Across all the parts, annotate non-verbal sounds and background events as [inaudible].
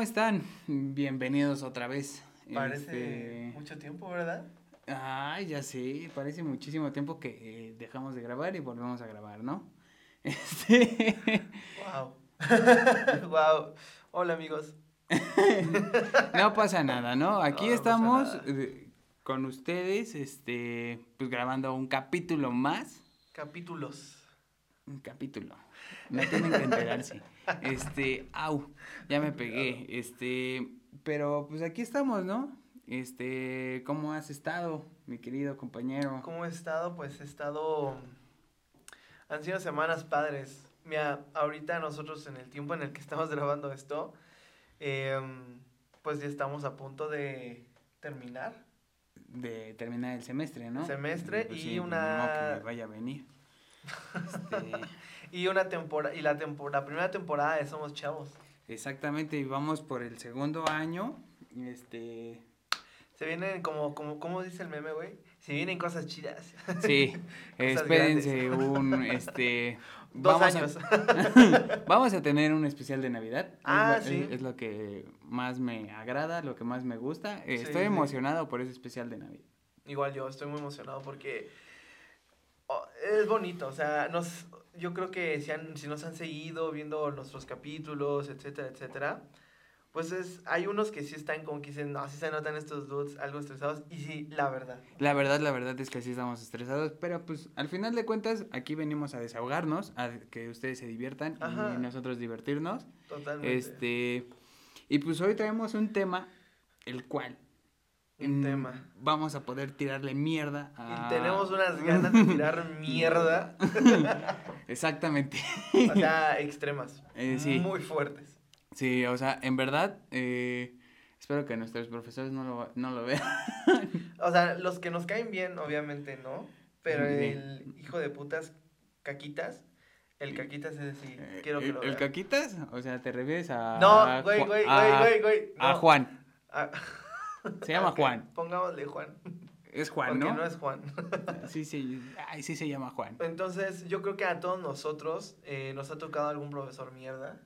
¿cómo están? Bienvenidos otra vez. Parece Este, mucho tiempo, ¿verdad? Ay, ya sé, parece muchísimo tiempo que eh, dejamos de grabar y volvemos a grabar, ¿no? [laughs] Este, Wow. wow. [laughs] Hola, amigos. [laughs] no pasa nada, ¿no? Aquí No, estamos eh, con ustedes, este, pues grabando un capítulo más. Capítulos. Un capítulo. No tienen que enterarse. Este, au, ya me [laughs] pegué. Este, pero pues aquí estamos, ¿no? Este, ¿cómo has estado, mi querido compañero? ¿Cómo he estado? Pues he estado. Han sido semanas padres. Mira, ahorita nosotros en el tiempo en el que estamos [laughs] grabando esto, em, pues ya estamos a punto de terminar. De terminar el semestre, ¿no? Semestre Pues y sí, pues, una- modo que me vaya a venir. [laughs] Este, Y una temporada, y la temporada, la primera temporada de Somos Chavos. Exactamente, y vamos por el segundo año. Este, Se vienen como, como, ¿cómo dice el meme, güey? Se vienen cosas chidas. sí, [laughs] Cosas espérense un, [laughs] este, Dos vamos a- años. [laughs] Vamos a tener un especial de Navidad. Ah, es, sí. es- es lo que más me agrada, lo que más me gusta. Eh, Sí, Estoy sí. emocionado por ese especial de Navidad. Igual yo estoy muy emocionado porque oh, es bonito, o sea, nos, yo creo que si, han, si nos han seguido viendo nuestros capítulos, etcétera, etcétera, pues es, hay unos que sí están como que dicen, no, sí se notan estos dudes algo estresados, y sí, la verdad. La verdad, la verdad es que sí estamos estresados, pero pues al final de cuentas aquí venimos a desahogarnos, a que ustedes se diviertan Ajá. y nosotros divertirnos. Totalmente. Este, y pues hoy traemos un tema, el cual Un mm, tema. vamos a poder tirarle mierda a... Y tenemos unas [laughs] ganas de tirar mierda, [laughs] Exactamente. o sea, extremas, Eh, sí. muy fuertes. Sí, o sea, en verdad, eh, espero que nuestros profesores no lo, no lo vean. O sea, los que nos caen bien, obviamente, ¿no? Pero Sí. el hijo de putas caquitas, el caquitas es decir, Eh, quiero que el, lo el vean. Caquitas, o sea, te refieres a... No, güey, güey, a- güey, güey, güey. A no. Juan, [laughs] se llama Juan, Pongámosle Juan. es Juan, porque ¿no? no es Juan. [laughs] Sí, sí, ay, sí se llama Juan. Entonces, yo creo que a todos nosotros eh, nos ha tocado algún profesor mierda.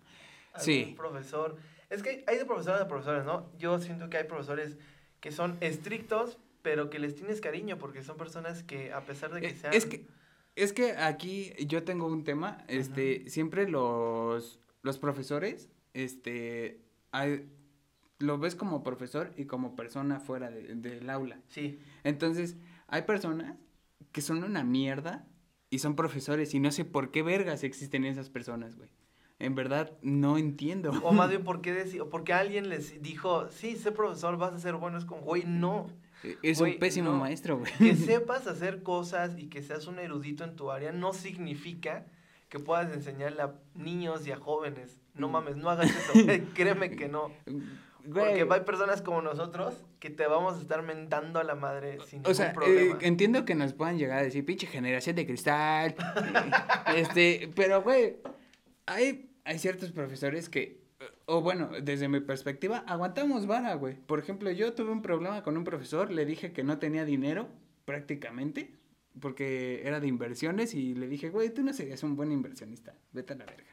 Algún Sí. profesor. Es que hay de profesores a profesores, ¿no? Yo siento que hay profesores que son estrictos, pero que les tienes cariño porque son personas que, a pesar de que Eh, sean. Es que, es que aquí yo tengo un tema, este, siempre los, los profesores, este, hay- lo ves como profesor y como persona fuera de- del aula. Sí. Entonces, hay personas que son una mierda y son profesores y no sé por qué vergas existen esas personas, güey. En verdad, no entiendo. O más bien, [laughs] ¿por qué, porque alguien les dijo, sí, sé profesor, vas a ser bueno? Es como, güey, no. Es Güey, un pésimo no. maestro, güey. Que [laughs] sepas hacer cosas y que seas un erudito en tu área no significa que puedas enseñarle a niños y a jóvenes. No Mm. mames, no hagas eso. [laughs] Créeme que no. Porque Güey, hay personas como nosotros que te vamos a estar mentando a la madre sin ningún O sea, eh, problema. entiendo que nos puedan llegar a decir, pinche generación de cristal. [laughs] este, pero, güey, hay, hay ciertos profesores que, o bueno, desde mi perspectiva, aguantamos vara, güey. Por ejemplo, yo tuve un problema con un profesor, le dije que no tenía dinero, prácticamente, porque era de inversiones, y le dije, güey, tú no serías un buen inversionista, vete a la verga.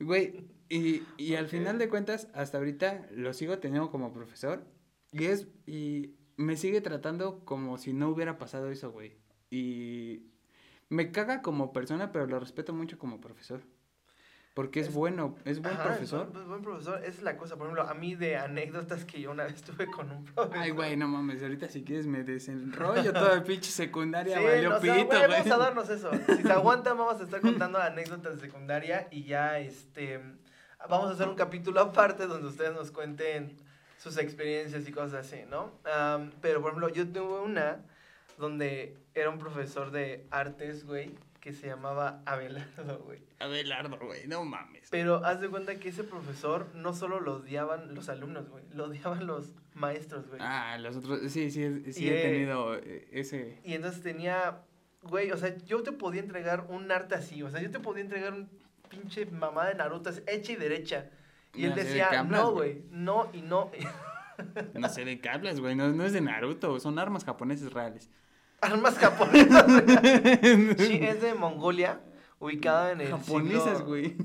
Güey, y, y al Ok. final de cuentas, hasta ahorita lo sigo teniendo como profesor, y es, y me sigue tratando como si no hubiera pasado eso, güey. Y me caga como persona, pero lo respeto mucho como profesor. Porque es, Es- bueno, es buen Ajá, profesor. buen, buen profesor. Esa es la cosa. Por ejemplo, a mí de anécdotas que yo una vez tuve con un profesor. Ay, güey, no mames, ahorita si quieres me desenrollo [laughs] toda el pinche secundaria, Sí, valió no, pito, güey, vamos a darnos eso. Si se [laughs] aguantan, vamos a estar contando anécdotas de secundaria y ya, este, vamos a hacer un capítulo aparte donde ustedes nos cuenten sus experiencias y cosas así, ¿no? Am, pero, por ejemplo, yo tuve una donde era un profesor de artes, güey, que se llamaba Abelardo, güey. Abelardo, güey, no mames. Pero haz de cuenta que ese profesor no solo lo odiaban los alumnos, güey, lo odiaban los maestros, güey. Ah, los otros, sí, sí, sí Y, he eh, tenido eh, ese... Y entonces tenía, güey, o sea, yo te podía entregar un arte así, o sea, yo te podía entregar un pinche mamá de Naruto así, hecha y derecha. Y él No de decía, no, güey. no y no. No sé de qué hablas, güey, no, no es de Naruto, son armas japoneses reales. Armas japonesas. [laughs] sí, es de Mongolia, ubicada en el Japonesas, siglo- güey.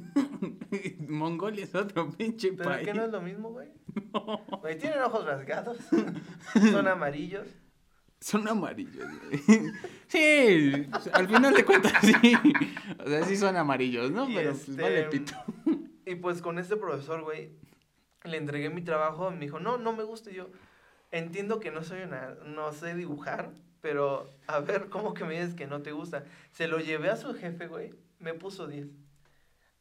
[laughs] Mongolia es otro pinche ¿Pero país. qué no es lo mismo, güey? [laughs] Güey, tienen ojos rasgados. Son amarillos. Son amarillos, güey. [laughs] Sí, al final de cuentas sí. O sea, sí son amarillos, ¿no? Y Pero pues este, vale pito. Y pues con este profesor, güey, le entregué mi trabajo y me dijo, no, no me gusta. Y yo entiendo que no soy una, no sé dibujar, pero a ver, ¿cómo que me dices que no te gusta? Se lo llevé a su jefe, güey, me puso 10.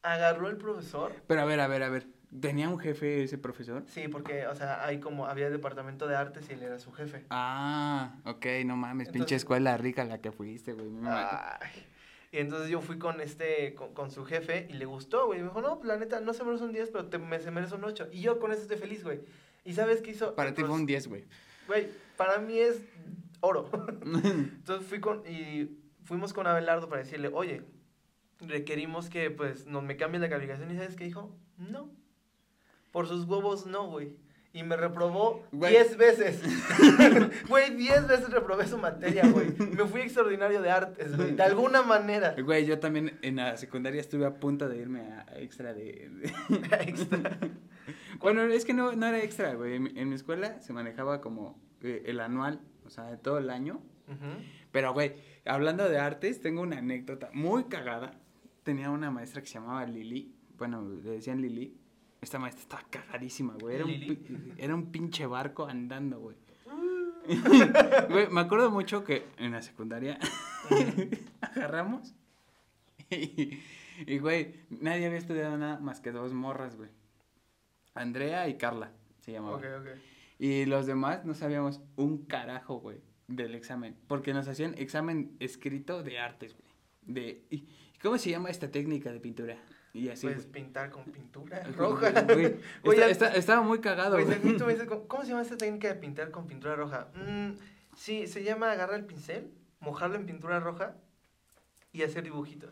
Agarró el profesor. Pero a ver, a ver, a ver. ¿Tenía un jefe ese profesor? Sí, porque, o sea, hay como, había departamento de artes y él era su jefe. Ah, ok, no mames, pinche Entonces- escuela rica la que fuiste, güey. Y entonces yo fui con este, con, con su jefe y le gustó, güey. Y me dijo, no, la neta, no se merece un 10, pero te, me, se merece un 8. Y yo con eso estoy feliz, güey. ¿Y sabes qué hizo? Para ti fue un 10, güey. Güey, para mí es oro. [laughs] Entonces fui con, y fuimos con Abelardo para decirle, oye, requerimos que pues nos me cambien la calificación. ¿Y sabes qué dijo? No. Por sus huevos, no, güey. Y me reprobó Güey. 10 veces. [laughs] Güey, 10 veces reprobé su materia, güey. Me fui extraordinario de artes, güey. De alguna manera. Güey, yo también en la secundaria estuve a punto de irme a a extra de... de- [laughs] Extra. [laughs] Bueno, es que no, no era extra, güey. En, mi- en mi escuela se manejaba como eh, el anual, o sea, de todo el año. Pero, güey, hablando de artes, tengo una anécdota muy cagada. Tenía una maestra que se llamaba Lili. Bueno, le decían Lili. Esta maestra estaba cagadísima, güey. Era, un era un pinche barco andando, güey. [laughs] Güey, me acuerdo mucho que en la secundaria [laughs] agarramos y, y, güey, nadie había estudiado nada más que dos morras, güey. Andrea y Carla se llamaban. Y los demás no sabíamos un carajo, güey, del examen. Porque nos hacían examen escrito de artes, güey. De, ¿Cómo se llama esta técnica de pintura? Y así, Puedes güey. pintar con pintura roja. güey, [laughs] Güey, está- estaba muy cagado, tú me dices, [laughs] ¿cómo, se llama esta técnica de pintar con pintura roja? Mm, sí, se llama agarrar el pincel, mojarlo en pintura roja y hacer dibujitos.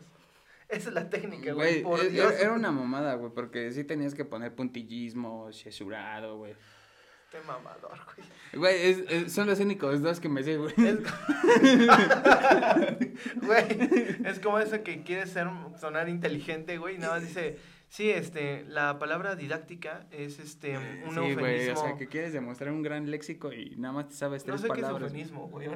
Esa es la técnica, güey. Por es- Dios. era una mamada, güey, porque sí tenías que poner puntillismo, chesurado, güey. Qué mamador, güey. Güey, es- es- son los únicos dos que me sé, güey. Es... [laughs] [laughs] Güey, es como eso que quiere ser, sonar inteligente, güey, y nada más dice, sí, este, la palabra didáctica es, este, un sí, güey, o sea, que quieres demostrar un gran léxico y nada más te sabes No tres sé qué es palabras. eufemismo, güey.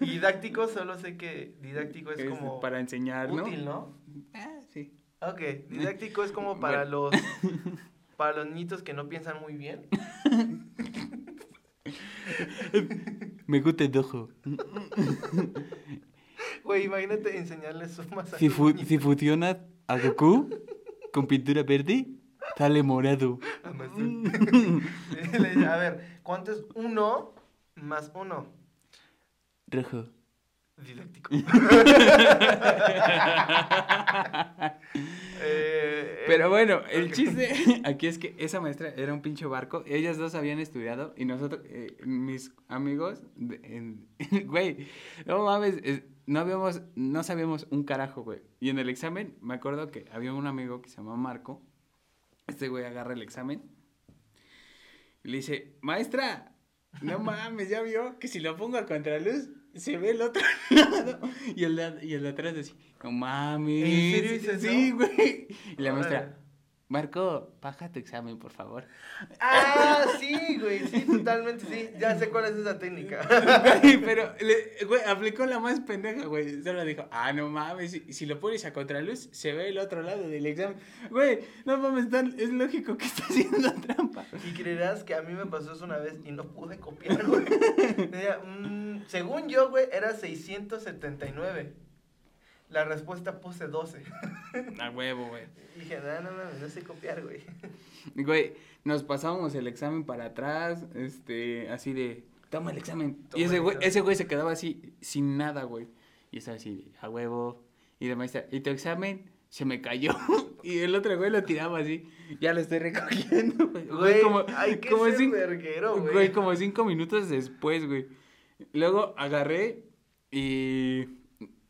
Y didáctico, solo sé que didáctico es Es como para enseñar, ¿no? útil, ¿no? Ah, sí. Ok, didáctico es como para Bueno. los [laughs] para los niños que no piensan muy bien. [laughs] Me gusta el ojo. Güey, imagínate enseñarles sumas a Si, fu- si fusionas a Goku con pintura verde, sale morado. Ah, [laughs] [laughs] a ver, ¿cuánto es uno más uno? Rojo. Didáctico. [laughs] Eh, Pero bueno, el chiste [laughs] aquí es que esa maestra era un pinche barco. Ellas dos habían estudiado y nosotros, eh, mis amigos, [laughs] güey, no mames, eh, no habíamos, no sabíamos un carajo, güey. Y en el examen, me acuerdo que había un amigo que se llamaba Marco. Este güey agarra el examen y le dice, maestra, no mames, ya vio que si lo pongo a contraluz se ve el otro [laughs] lado. Y el de, y el de atrás decía, no mames. ¿En serio dices Sí, güey. Y la maestra, Marco, baja tu examen, por favor. Ah, [laughs] sí, güey, sí, totalmente, sí. Ya sé cuál es esa técnica. Güey, pero, le- güey, aplicó la más pendeja, güey. Solo dijo, ah, no mames, si, si lo pones a contraluz, se ve el otro lado del examen. Güey, no mames, tan- es lógico que está haciendo trampa. Y creerás que a mí me pasó eso una vez y no pude copiar, güey. [laughs] Decía, mm, según yo, güey, era 679. La respuesta puse 12. A huevo, güey. Y dije, no, no, no, no sé copiar, güey. Güey, nos pasábamos el examen para atrás, este, así de, toma el examen. Toma y ese güey, ese güey se quedaba así, sin nada, güey. Y estaba así, a huevo. Y la maestra, ¿y tu examen? Se me cayó. [laughs] y el otro güey lo tiraba así, ya lo estoy recogiendo, güey. Güey, como, como ser cin- verguero, güey. Güey, como cinco minutos después, güey. Luego agarré y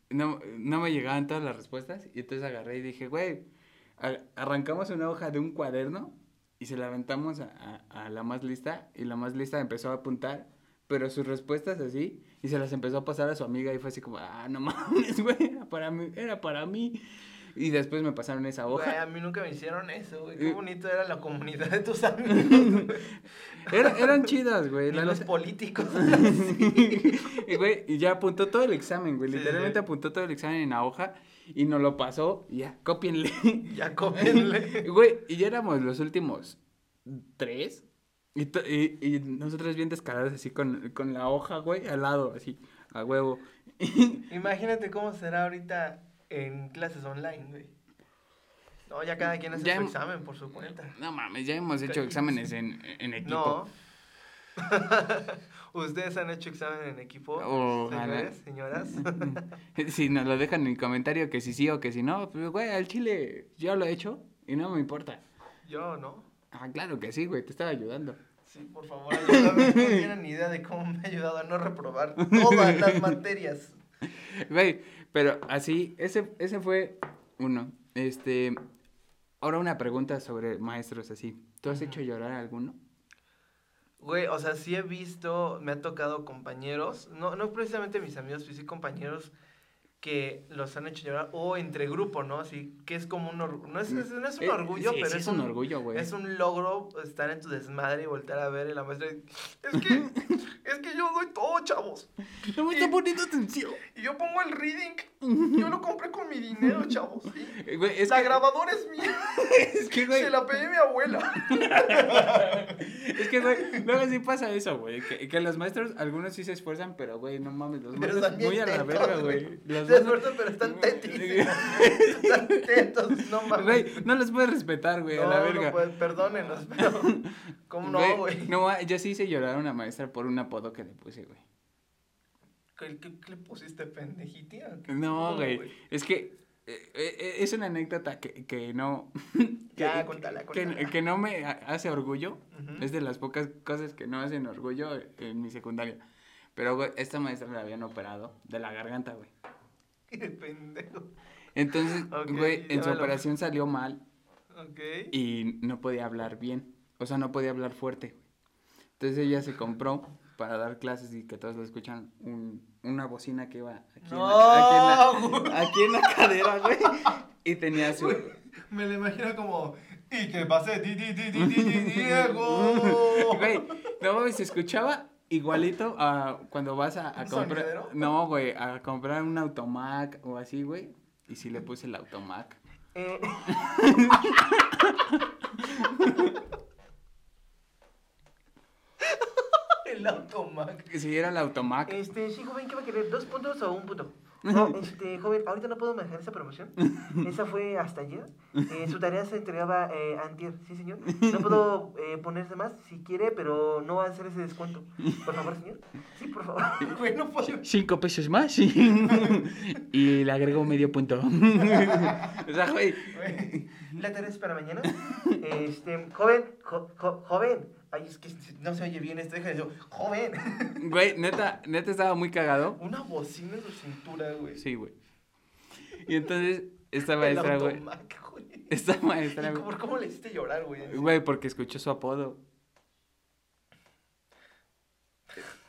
no, no me llegaban todas las respuestas. Y entonces agarré y dije, güey, arrancamos una hoja de un cuaderno y se la aventamos a, a- a la más lista. Y la más lista empezó a apuntar, pero sus respuestas así. Y se las empezó a pasar a su amiga y fue así como, ah, no mames, [laughs] güey, era para mí. Era para mí. Y después me pasaron esa Güey, hoja. a mí nunca me hicieron eso, güey. Qué bonito era la comunidad de tus [laughs] amigos. Era- eran chidas, güey. Ni la los neta. políticos. [laughs] Y, güey, y ya apuntó todo el examen, güey. Sí, Literalmente sí. apuntó todo el examen en la hoja y nos lo pasó. Y ya, cópienle. ya cómenle. [laughs] Güey, y ya éramos los últimos tres. Y, y, y nosotros bien descarados así con, con la hoja, güey, al lado, así, a huevo. Imagínate cómo será ahorita en clases online, güey. No, ya cada quien hace Ya su hem- examen por su cuenta. No mames, ya hemos hecho exámenes en, en [laughs] equipo. No. [laughs] ¿Ustedes han hecho examen en equipo? Señores, señoras. [laughs] Si nos lo dejan en el comentario que si sí o que si no, pues, güey, al chile yo lo he hecho y no me importa. Yo no. Ah, claro que sí, güey, te estaba ayudando. Sí, por favor, ayúdame. No tienen ni idea de cómo me ha ayudado a no reprobar todas las materias. Güey, pero así, ese, ese fue uno. Este, ahora una pregunta sobre maestros así. ¿Tú has hecho llorar a alguno? Güey, o sea, sí he visto, me ha tocado compañeros, no, no precisamente mis amigos, pero sí compañeros que los han hecho llorar, o entre grupo, ¿no? Así que es como un orgullo, no es, es- no es un Eh, orgullo, sí, pero sí es, es un orgullo, güey. Es un logro estar en tu desmadre y voltear a ver y la maestra es que, [laughs] es que yo doy todo, chavos. No me está poniendo atención. Y yo pongo el reading, yo lo compré con mi dinero, chavos. Eh, Güey, es la que, grabadora es mía, [laughs] es que, güey, se la pedí a mi abuela. [laughs] es que, güey, luego sí pasa eso, güey, que, que los maestros, algunos sí se esfuerzan, pero, güey, no mames, los maestros muy a la verga, güey. güey. Los Esfuerzan, pero están tetis. están tetos, no mames. Güey, no los puedes respetar, güey, a la No, verga. no puedes, perdónenos, pero. [laughs] ¿Cómo no, güey? No, yo sí hice llorar a una maestra por un apodo que le puse, güey. ¿Qué, qué, qué le pusiste, pendejitia? ¿Qué- No, güey. Es que eh, eh, es una anécdota que, que no. [laughs] Ya, que- cuéntala, que-. Que, no me ha- hace orgullo. Ujú. Es de las pocas cosas que no hacen orgullo en mi secundaria. Pero, güey, esta maestra la habían operado de la garganta, güey. [laughs] Qué pendejo. Entonces, güey, en su lo- operación salió mal Ok. y no podía hablar bien. O sea, no podía hablar fuerte. Entonces ella se compró para dar clases y que todos lo escuchan un- una bocina que iba aquí, en, la, aquí, en No, la, aquí en la cadera, güey. Y tenía su... Me lo imagino como. Y que pase, di, di, di, di, di, di, Diego. [laughs] Güey, no mames, se escuchaba igualito a cuando vas a, a ¿Un comprar. No, güey, a comprar un automac o así, güey. Y sí le puse el automac. Eh, [laughs] El automac. Sí, era el automac. Este, sí, joven, ¿qué va a querer? ¿Dos puntos o un punto? No, [laughs] este, joven, ahorita no puedo manejar esa promoción. [laughs] Esa fue hasta ayer. Eh, su tarea se entregaba eh, antier, ¿sí, señor? [laughs] No puedo eh, ponerse más si quiere, pero no va a hacer ese descuento. Por favor, señor. Sí, por favor. Güey, no puedo. Cinco pesos más y le agregó medio punto. o sea. Güey, La tarea es para mañana. Este, joven, jo- jo- joven. Ay, es que no se oye bien esto, deja de joven. [laughs] Güey, neta, neta estaba muy cagado. Una bocina en su cintura, güey. Sí, güey. Y entonces, esta maestra, güey. Esta maestra, ¿Y güey. por cómo le hiciste llorar, güey? Güey, porque escuchó su apodo.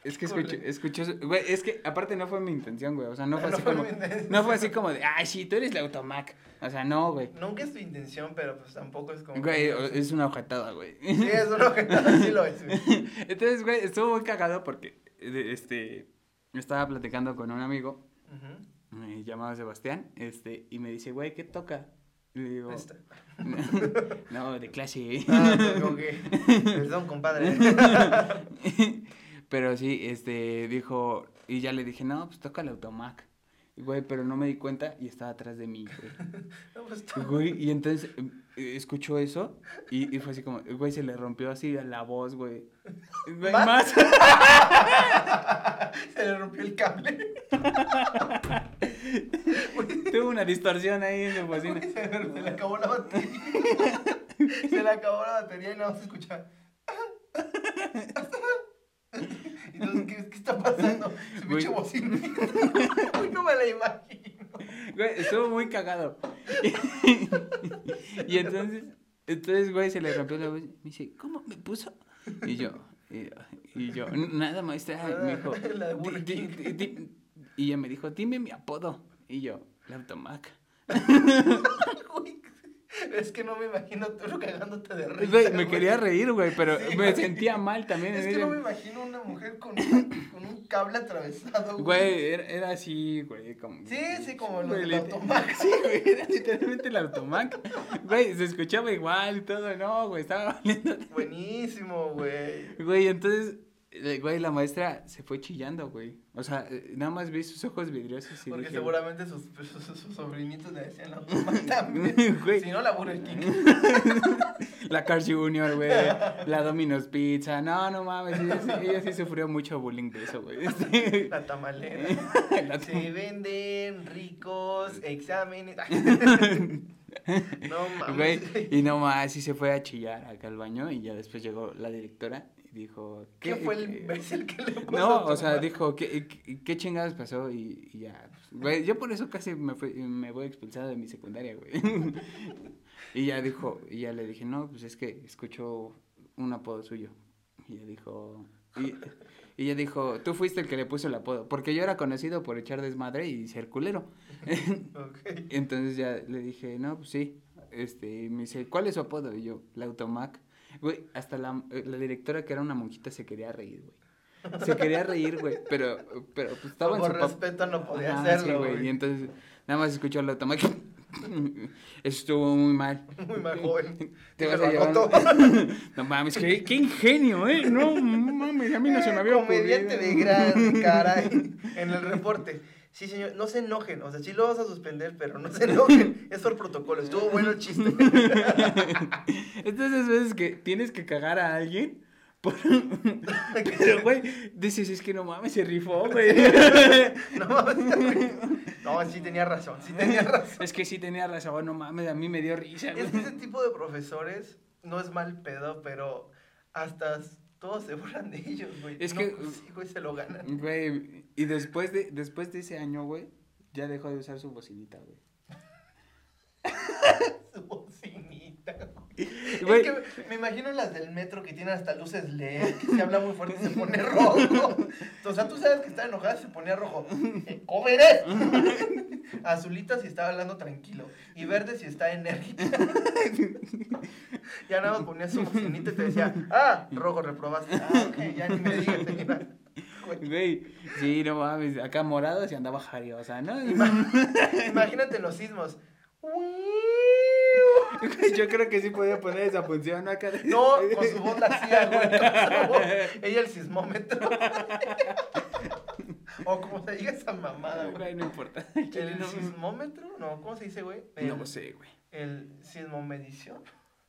Es que escuchó su- Güey, es que aparte no fue mi intención, güey. O sea, no fue [laughs] No así como. No fue así como de, ay, sí, tú eres la automac. O sea, no, güey. Nunca es tu intención, pero pues tampoco es como... Güey, es una ojetada, güey. Sí, es una ojetada, sí lo es, güey. [laughs] Entonces, güey, estuvo muy cagado porque, este, estaba platicando con un amigo, Ujú. eh, llamado Sebastián, este, y me dice, güey, ¿qué toca? Y le digo, Esta. [laughs] no, de clase. Ah, pues, ok. Perdón, compadre. Pero sí, este, dijo, y ya le dije, no, pues toca el automac. Y, Güey, pero no me di cuenta y estaba atrás de mí, güey. [laughs] No, pues, Güey, y entonces eh, escuchó eso y, y fue así como, güey, se le rompió así la voz, güey. Güey, ¿Más? más. [laughs] Se le rompió el cable. [laughs] Tuvo una distorsión ahí en su bocina. Se le, se le acabó la batería. Se le acabó la batería y más se escucha. Entonces, ¿qué, qué está pasando? Su pinche bocina. Uy, no me la imagino. Güey, estuvo muy cagado. y entonces, entonces, güey, se le rompió la voz. Me dice, ¿cómo me puso? Y yo, y, y yo, nada, maestra. Me dijo, La de "Di- Burger di- King. di- di-". y ella me dijo, dime mi apodo. Y yo, la automac. Es que no me imagino tú [laughs] cagándote de risa. Güey, me quería reír, güey, pero Sí, me sentía mal también. Es que no me imagino una mujer con, con un cable atravesado. Güey, era, era así, güey, como... Sí, sí, como del lit- Automac. [laughs] Sí, güey, era literalmente el automac. Güey, se escuchaba igual y todo, no, güey, estaba valiendo. Buenísimo, güey. Güey, entonces, güey, la maestra se fue chillando, güey. O sea, eh, nada más vi sus ojos vidriosos y Porque dije, seguramente sus, [laughs] sus, sobrinitos le decían [laughs] también. [laughs] Güey. Si no, la Burger King. La Cars Junior, güey, la Domino's Pizza, no, no mames, ella, sí- ella sí sufrió mucho bullying de eso, güey. La tamalera. la Se venden ricos exámenes. no mames. Güey, y no más, sí se fue a chillar acá al baño y ya después llegó la directora dijo... ¿Qué fue el qué- imbécil que le [laughs] puso No, o sea, dijo, ¿qué, qué, qué chingados pasó? Y, y ya, pues, güey, yo por eso casi me, fui, me voy expulsado de mi secundaria, güey. [laughs] y ya dijo, y ya le dije, no, pues es que escucho un apodo suyo. Y ella dijo, y, y ella dijo, tú fuiste el que le puso el apodo, porque yo era conocido por echar desmadre y ser culero. [laughs] Entonces ya le dije, no, pues sí. Este, y me dice, ¿cuál es su apodo? Y yo, la Automac. Güey, hasta la, eh, la directora que era una monjita se quería reír, güey. Se quería reír, güey, pero, pero pues estaba en su respeto no podía Ajá, hacerlo, sí, güey. Y entonces nada más escuchó la Automac. [laughs] Estuvo muy mal. Muy mal joven. Te vas a llevar. [laughs] No mames, qué, qué ingenio, ¿eh? No mames, a mí no se me había ocurrido. Comediante de gran caray. En el reporte. Sí, señor, no se enojen. O sea, sí lo vas a suspender, pero no se enojen. [laughs] Es por protocolo. Estuvo [laughs] bueno el chiste. [laughs] Entonces veces que tienes que cagar a alguien. Por... Pero, güey, dices, es que no mames, se rifó, güey. No, mames. no, sí tenía razón. Sí tenía razón. Es que sí tenía razón, no mames, a mí me dio risa. Es que ese tipo de profesores no es mal pedo, pero hasta todos se burlan de ellos, güey. Es No, que- pues sí, güey, se lo ganan. [laughs] Güey, y después de, después de ese año, güey, ya dejó de usar su bocinita, güey. [laughs] Su bocinita, güey. Güey. Es que me imagino las del metro que tienen hasta luces LED, que si habla muy fuerte se pone rojo. O sea, tú sabes que está enojada se ponía rojo. Eh, ¡Jóvenes! Azulita si estaba hablando tranquilo. Y verde si está enérgica. Ya nada más ponía su bocinita y te decía, ah, rojo, reprobaste. Ah, ok, ya ni me digas, señora. Güey. Sí, no mames, acá morado se andaba jariosa, ¿no? Imagínate los sismos. Güey, [laughs] Yo creo que sí podía poner esa función ¿no? acá. No, con su voz la hacía, güey. Ella el sismómetro. [laughs] o como se diga esa mamada, güey. No importa. [laughs] ¿El no, sismómetro? No, ¿cómo se dice, güey? El, no sé, güey. El sismomedición.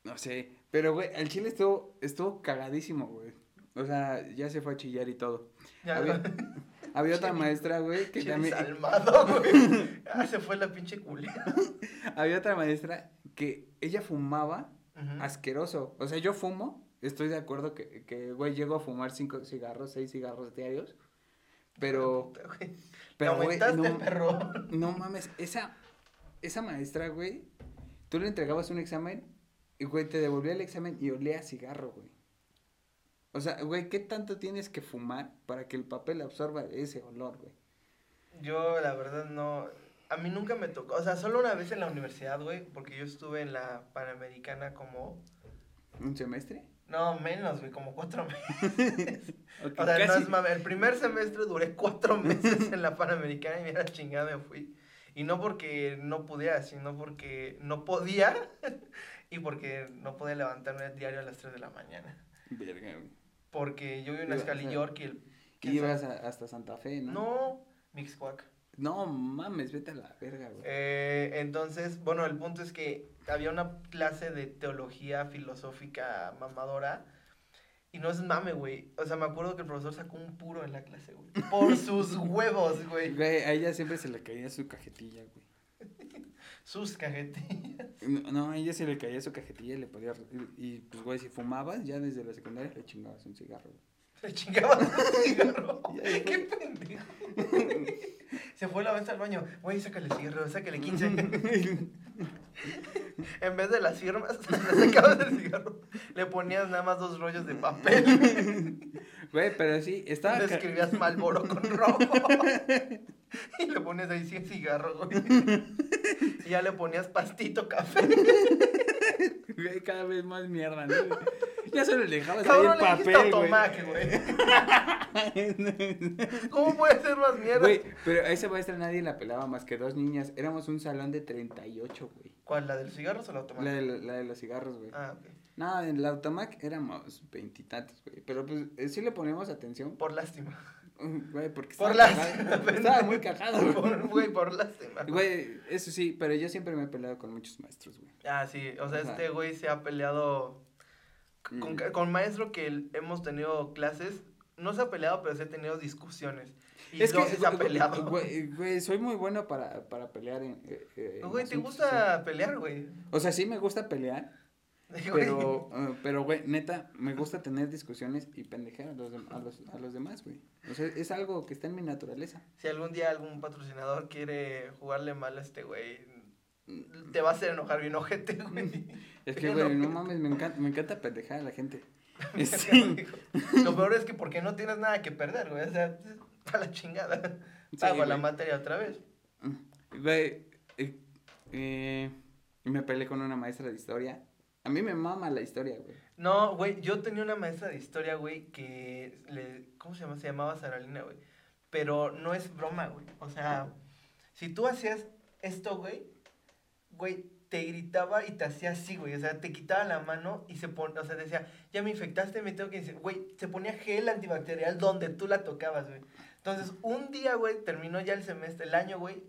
No sé. Pero, güey, el chile estuvo, estuvo cagadísimo, güey. O sea, ya se fue a chillar y todo. Ya, Había, había otra maestra, güey, que también... salmado, güey. Ah, se fue la pinche culera. Había otra maestra que ella fumaba asqueroso. O sea, yo fumo, estoy de acuerdo que, que, güey, llego a fumar cinco cigarros, seis cigarros diarios. Pero, Puta, güey. pero, güey, no, perro. no mames, esa, esa maestra, güey, tú le entregabas un examen y, güey, te devolvía el examen y olía a cigarro, güey. O sea, güey, ¿qué tanto tienes que fumar para que el papel absorba ese olor, güey? Yo, la verdad, no. A mí nunca me tocó. O sea, solo una vez en la universidad, güey. Porque yo estuve en la Panamericana como. ¿Un semestre? No, menos, güey, como cuatro [laughs] meses. [laughs] O sea, no es mame. El primer semestre duré cuatro [laughs] meses en la Panamericana y mira chingada me fui. Y no porque no pudiera, sino porque no podía y porque no podía levantarme diario a las 3 de la mañana. Verga, güey. Porque yo vivo en a- York y el... A- hasta Santa Fe, ¿no? No, Mixcoac. No mames, vete a la verga, güey. Eh, entonces, bueno, el punto es que había una clase de teología filosófica mamadora. Y no es mame, güey. O sea, me acuerdo que el profesor sacó un puro en la clase, güey. Por [laughs] sus huevos, güey. Güey, a ella siempre se le caía su cajetilla, güey. Sus cajetillas. No, no, a ella se le caía su cajetilla y le podía... Y, y, pues, güey, si fumabas, ya desde la secundaria le chingabas un cigarro, güey. Se chingaba un [laughs] cigarro. Qué pendejo. [laughs] Se fue la vez al baño. Güey, sácale cigarro, sácale 15. [laughs] en vez de las firmas, [laughs] le sacabas el cigarro. Le ponías nada más dos rollos de papel. [laughs] Güey, pero sí, estaba... Le escribías Malboro con rojo. Y le pones ahí 100 cigarros, güey. Y ya le ponías pastito café. Güey, cada vez más mierda, ¿no? [laughs] Ya solo le dejabas Cabrón, ahí le el papel, güey. [laughs] ¿Cómo puede ser más mierda? Güey, pero a esa maestra nadie la pelaba más que dos niñas. Éramos un salón de 38, güey. ¿Cuál? ¿La del cigarro o la automac? La de, la, la de los cigarros, güey. Ah, ok. No, en la Automac éramos veintitantos, güey. Pero pues eh, sí le poníamos atención. Por lástima. Güey, porque Por estaba, lástima. cagado. estaba muy cagado, güey. Por, güey, por lástima. Güey, eso sí, pero yo siempre me he peleado con muchos maestros, güey. Ah, sí. O sea, Ajá. este güey se ha peleado Mm. con maestro que el- hemos tenido clases. No se ha peleado, pero se ha tenido discusiones. Y es no que, se ha peleado. Güey, güey, soy muy bueno para, para pelear en. eh, eh, Güey, ¿te asuntos gusta pelear, güey? O sea, sí me gusta pelear, [laughs] pero, eh, pero, güey, neta, me gusta tener discusiones y pendejear a los, a los, a los demás, güey. O sea, es algo que está en mi naturaleza. Si algún día algún patrocinador quiere jugarle mal a este güey, te va a hacer enojar bien ojete, güey. [laughs] Es que, güey, no- mames, me encanta, me encanta pendejar a la gente. [laughs] Sí. Lo peor es que porque no tienes nada que perder, güey. O sea, a la chingada. Pago la materia otra vez. Güey, eh, eh, me peleé con una maestra de historia. A mí me mama la historia, güey. No, güey, yo tenía una maestra de historia, güey, que le, ¿cómo se llama? Se llamaba Saralina, güey. Pero no es broma, güey. O sea, si tú hacías esto, güey, güey, te gritaba y te hacía así, güey. O sea, te quitaba la mano y se ponía, o sea, decía, ya me infectaste, me tengo que decir, güey, se ponía gel antibacterial donde tú la tocabas, güey. Entonces, un día, güey, terminó ya el semestre, el año, güey,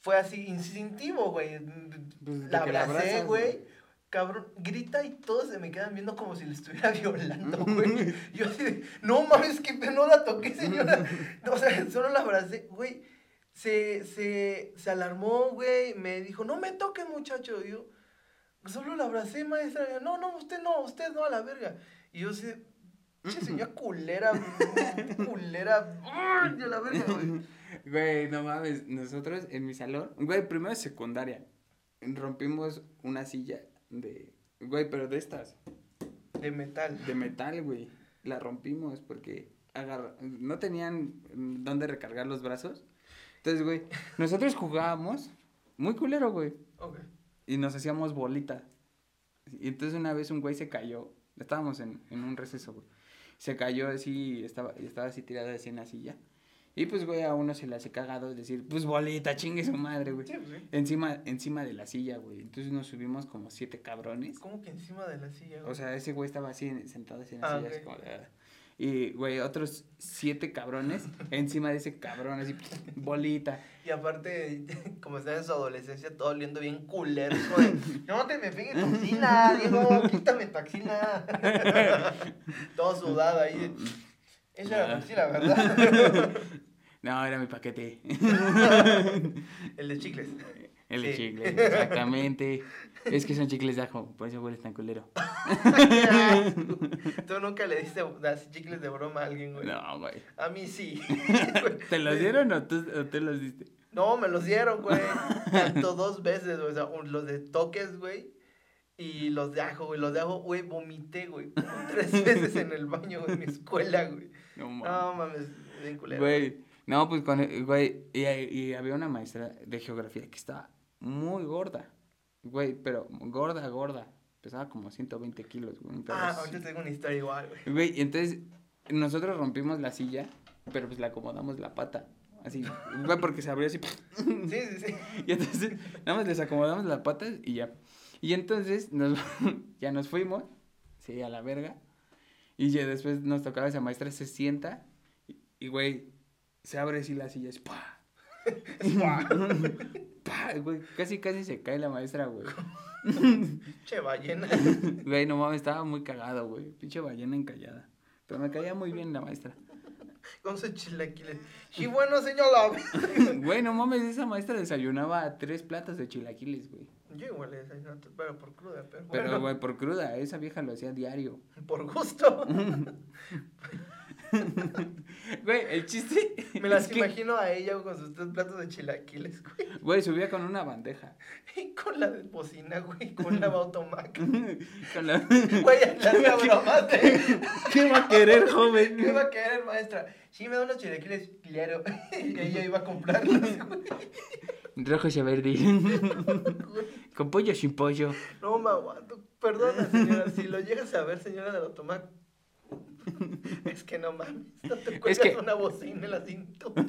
fue así instintivo, güey. Pues, de la abracé, güey. Cabrón, grita y todos se me quedan viendo como si le estuviera [laughs] violando, [laughs] güey. Yo así de, no mames, que no la toqué, señora. [laughs] O sea, solo la abracé, güey. Se, se, se alarmó, güey. Me dijo, no me toque, muchacho. Y yo, solo la abracé, maestra. Yo, no, no, usted no, usted no, a la verga. Y yo así, che, señora culera, culera. ¡Ay, a la verga, güey! [laughs] Güey, no mames, nosotros en mi salón, güey, primero de secundaria, rompimos una silla de, güey, pero de estas, De metal. de metal, güey. La rompimos porque agarra- no tenían mm, dónde recargar los brazos. Entonces, güey, nosotros jugábamos muy culero, güey. Ok. Y nos hacíamos bolita. Y entonces una vez un güey se cayó. Estábamos en, en un receso, güey. Se cayó así, estaba, estaba así tirado así en la silla. Y pues, güey, a uno se le hace cagado decir, pues bolita, chingue su madre, güey. Sí, sí. Encima, encima de la silla, güey. Entonces nos subimos como siete cabrones. ¿Cómo que encima de la silla, güey? O sea, ese güey estaba así en- sentado así en la Ah, silla. así ok. como. Y, güey, otros siete cabrones encima de ese cabrón, así, bolita. Y aparte, [laughs] como está en su adolescencia, todo oliendo bien culero. no te me pegue toxina, Diego, quítame toxina. [laughs] todo sudado ahí. Esa era toxina, ¿verdad? [laughs] No, era mi paquete. El de chicles. El de Sí. chicles, exactamente. Es que son chicles de ajo, por eso huele tan culero. [laughs] Tú nunca le diste chicles de broma a alguien, güey. No, güey. A mí sí. [laughs] ¿Te los dieron o tú, o tú los diste? No, me los dieron, güey. Tanto dos veces, güey. O sea, los de toques, güey. Y los de ajo, güey. Los de ajo, güey, vomité, güey. Tres [laughs] veces en el baño, güey, en mi escuela, güey. No, No, mames, bien culero. Güey, no, pues con, güey, y, y había una maestra de geografía que estaba muy gorda, güey, pero gorda, gorda, pesaba como 120 kilos, güey. pedo Ah, ahorita tengo una historia igual, güey. Güey, y entonces nosotros rompimos la silla, pero pues le acomodamos la pata, así, güey, porque se abrió así, Sí, sí, sí. y entonces nada más les acomodamos las patas y ya. Y entonces nos, [laughs] ya nos fuimos, sí, a la verga, y ya después nos tocaba esa maestra, se sienta, y, güey, se abre así la silla, así, ¡pah! [laughs] Casi, casi se cae la maestra, güey. [laughs] Che, ballena. Güey, no mames, estaba muy cagado, güey. Pinche ballena encallada. Pero me caía muy bien la maestra. Con sus chilaquiles. Y bueno, señora. [laughs] Güey, no mames, esa maestra desayunaba tres platos de chilaquiles, güey. Yo igual le desayuno, pero por cruda, pero, Pero, bueno, güey, por cruda, esa vieja lo hacía diario. por gusto. [laughs] Güey, el chiste. [laughs] Me las es que, imagino a ella con sus tres platos de chilaquiles, güey. Güey, subía con una bandeja. Y con la de bocina, güey, con la automac. [laughs] Con la... Güey, abromaste. ¿Qué va a querer, joven? ¿Qué va a querer, maestra? Sí, me da unos chilaquiles, claro. Y ella iba a comprarlos, güey. Rojos y verde. Con pollo sin pollo. No me aguanto. Perdona, señora, si lo llegas a ver, señora del automac. [laughs] Es que no mames, no te cuelgas que- una bocina en la [laughs] cintura.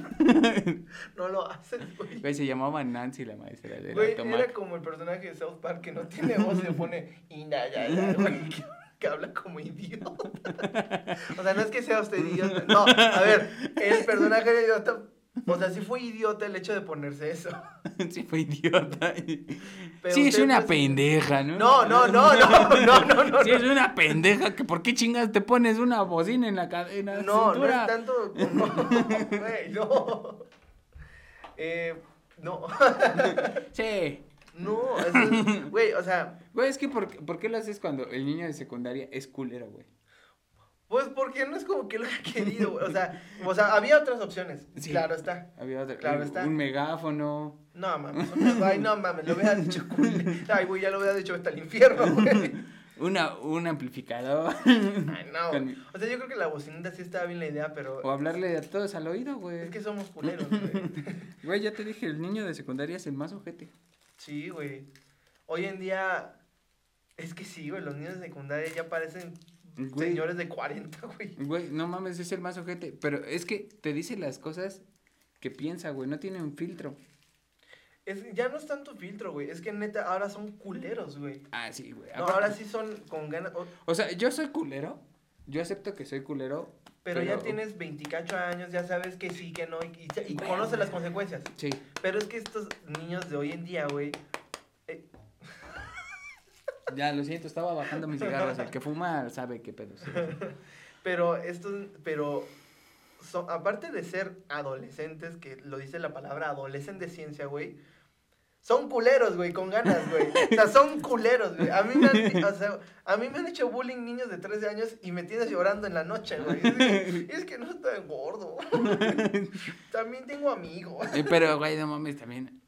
No lo haces, güey. Güey, se llamaba Nancy la maestra del Güey, era como el personaje de South Park que no tiene voz y se pone Inayaya, güey, [laughs] que habla como idiota. O sea, no es que sea usted idiota. No, a ver, el personaje de idiota, o sea, sí fue idiota el hecho de ponerse eso. [laughs] Sí, fue idiota. Pero sí, es una pues, pendeja, ¿no? No, no, no, no, no, no, no. Sí, es una pendeja. que ¿Por qué chingas te pones una bocina en la cadena? No, no cintura? es tanto como, [laughs] güey, no. Eh, no, Sí. no, es- güey, o sea, Güey, es que ¿por, ¿por qué lo haces cuando el niño de secundaria es culero, güey? Pues porque no es como que lo haya [laughs] querido, güey, o sea, o sea, había otras opciones, Sí. claro está. Había otra, Claro un, está. un megáfono. No mames, ay, no mames, lo hubiera dicho culé. [laughs] Ay, güey, ya lo hubiera dicho hasta el infierno, güey. Una, un amplificador. Ay, no. Con- O sea, yo creo que la bocinita sí estaba bien la idea, pero O hablarle a todos al oído, güey. es que somos culeros, güey. [laughs] Güey, ya te dije, el niño de secundaria es el más ojete. Sí, güey. Hoy en día, es que sí, güey, los niños de secundaria ya parecen Güey. señores de 40, güey. Güey, no mames, es el más ojete. Pero es que te dice las cosas que piensa, güey. No tiene un filtro. Es, ya no es tanto filtro, güey. Es que neta, ahora son culeros, güey. Ah, sí, güey. No, Aparte- ahora sí son con ganas. o- O sea, yo soy culero. Yo acepto que soy culero. Pero, ya tienes 28 años, ya sabes que sí, que no, y, y, y conoces las consecuencias. Sí. Pero es que estos niños de hoy en día, güey, Ya, lo siento, estaba bajando mis cigarros. El que fuma sabe qué pedo. sí. [laughs] pero estos, pero son, aparte de ser adolescentes, que lo dice la palabra adolescente de ciencia, güey, son culeros, güey, con ganas, güey. O sea, son culeros, güey. A mí me han, o sea, a mí me han hecho bullying niños de 13 años y me tienes llorando en la noche, güey. Es que, es que no estoy gordo. [laughs] También tengo amigos. Eh, Pero, güey, no mames, también.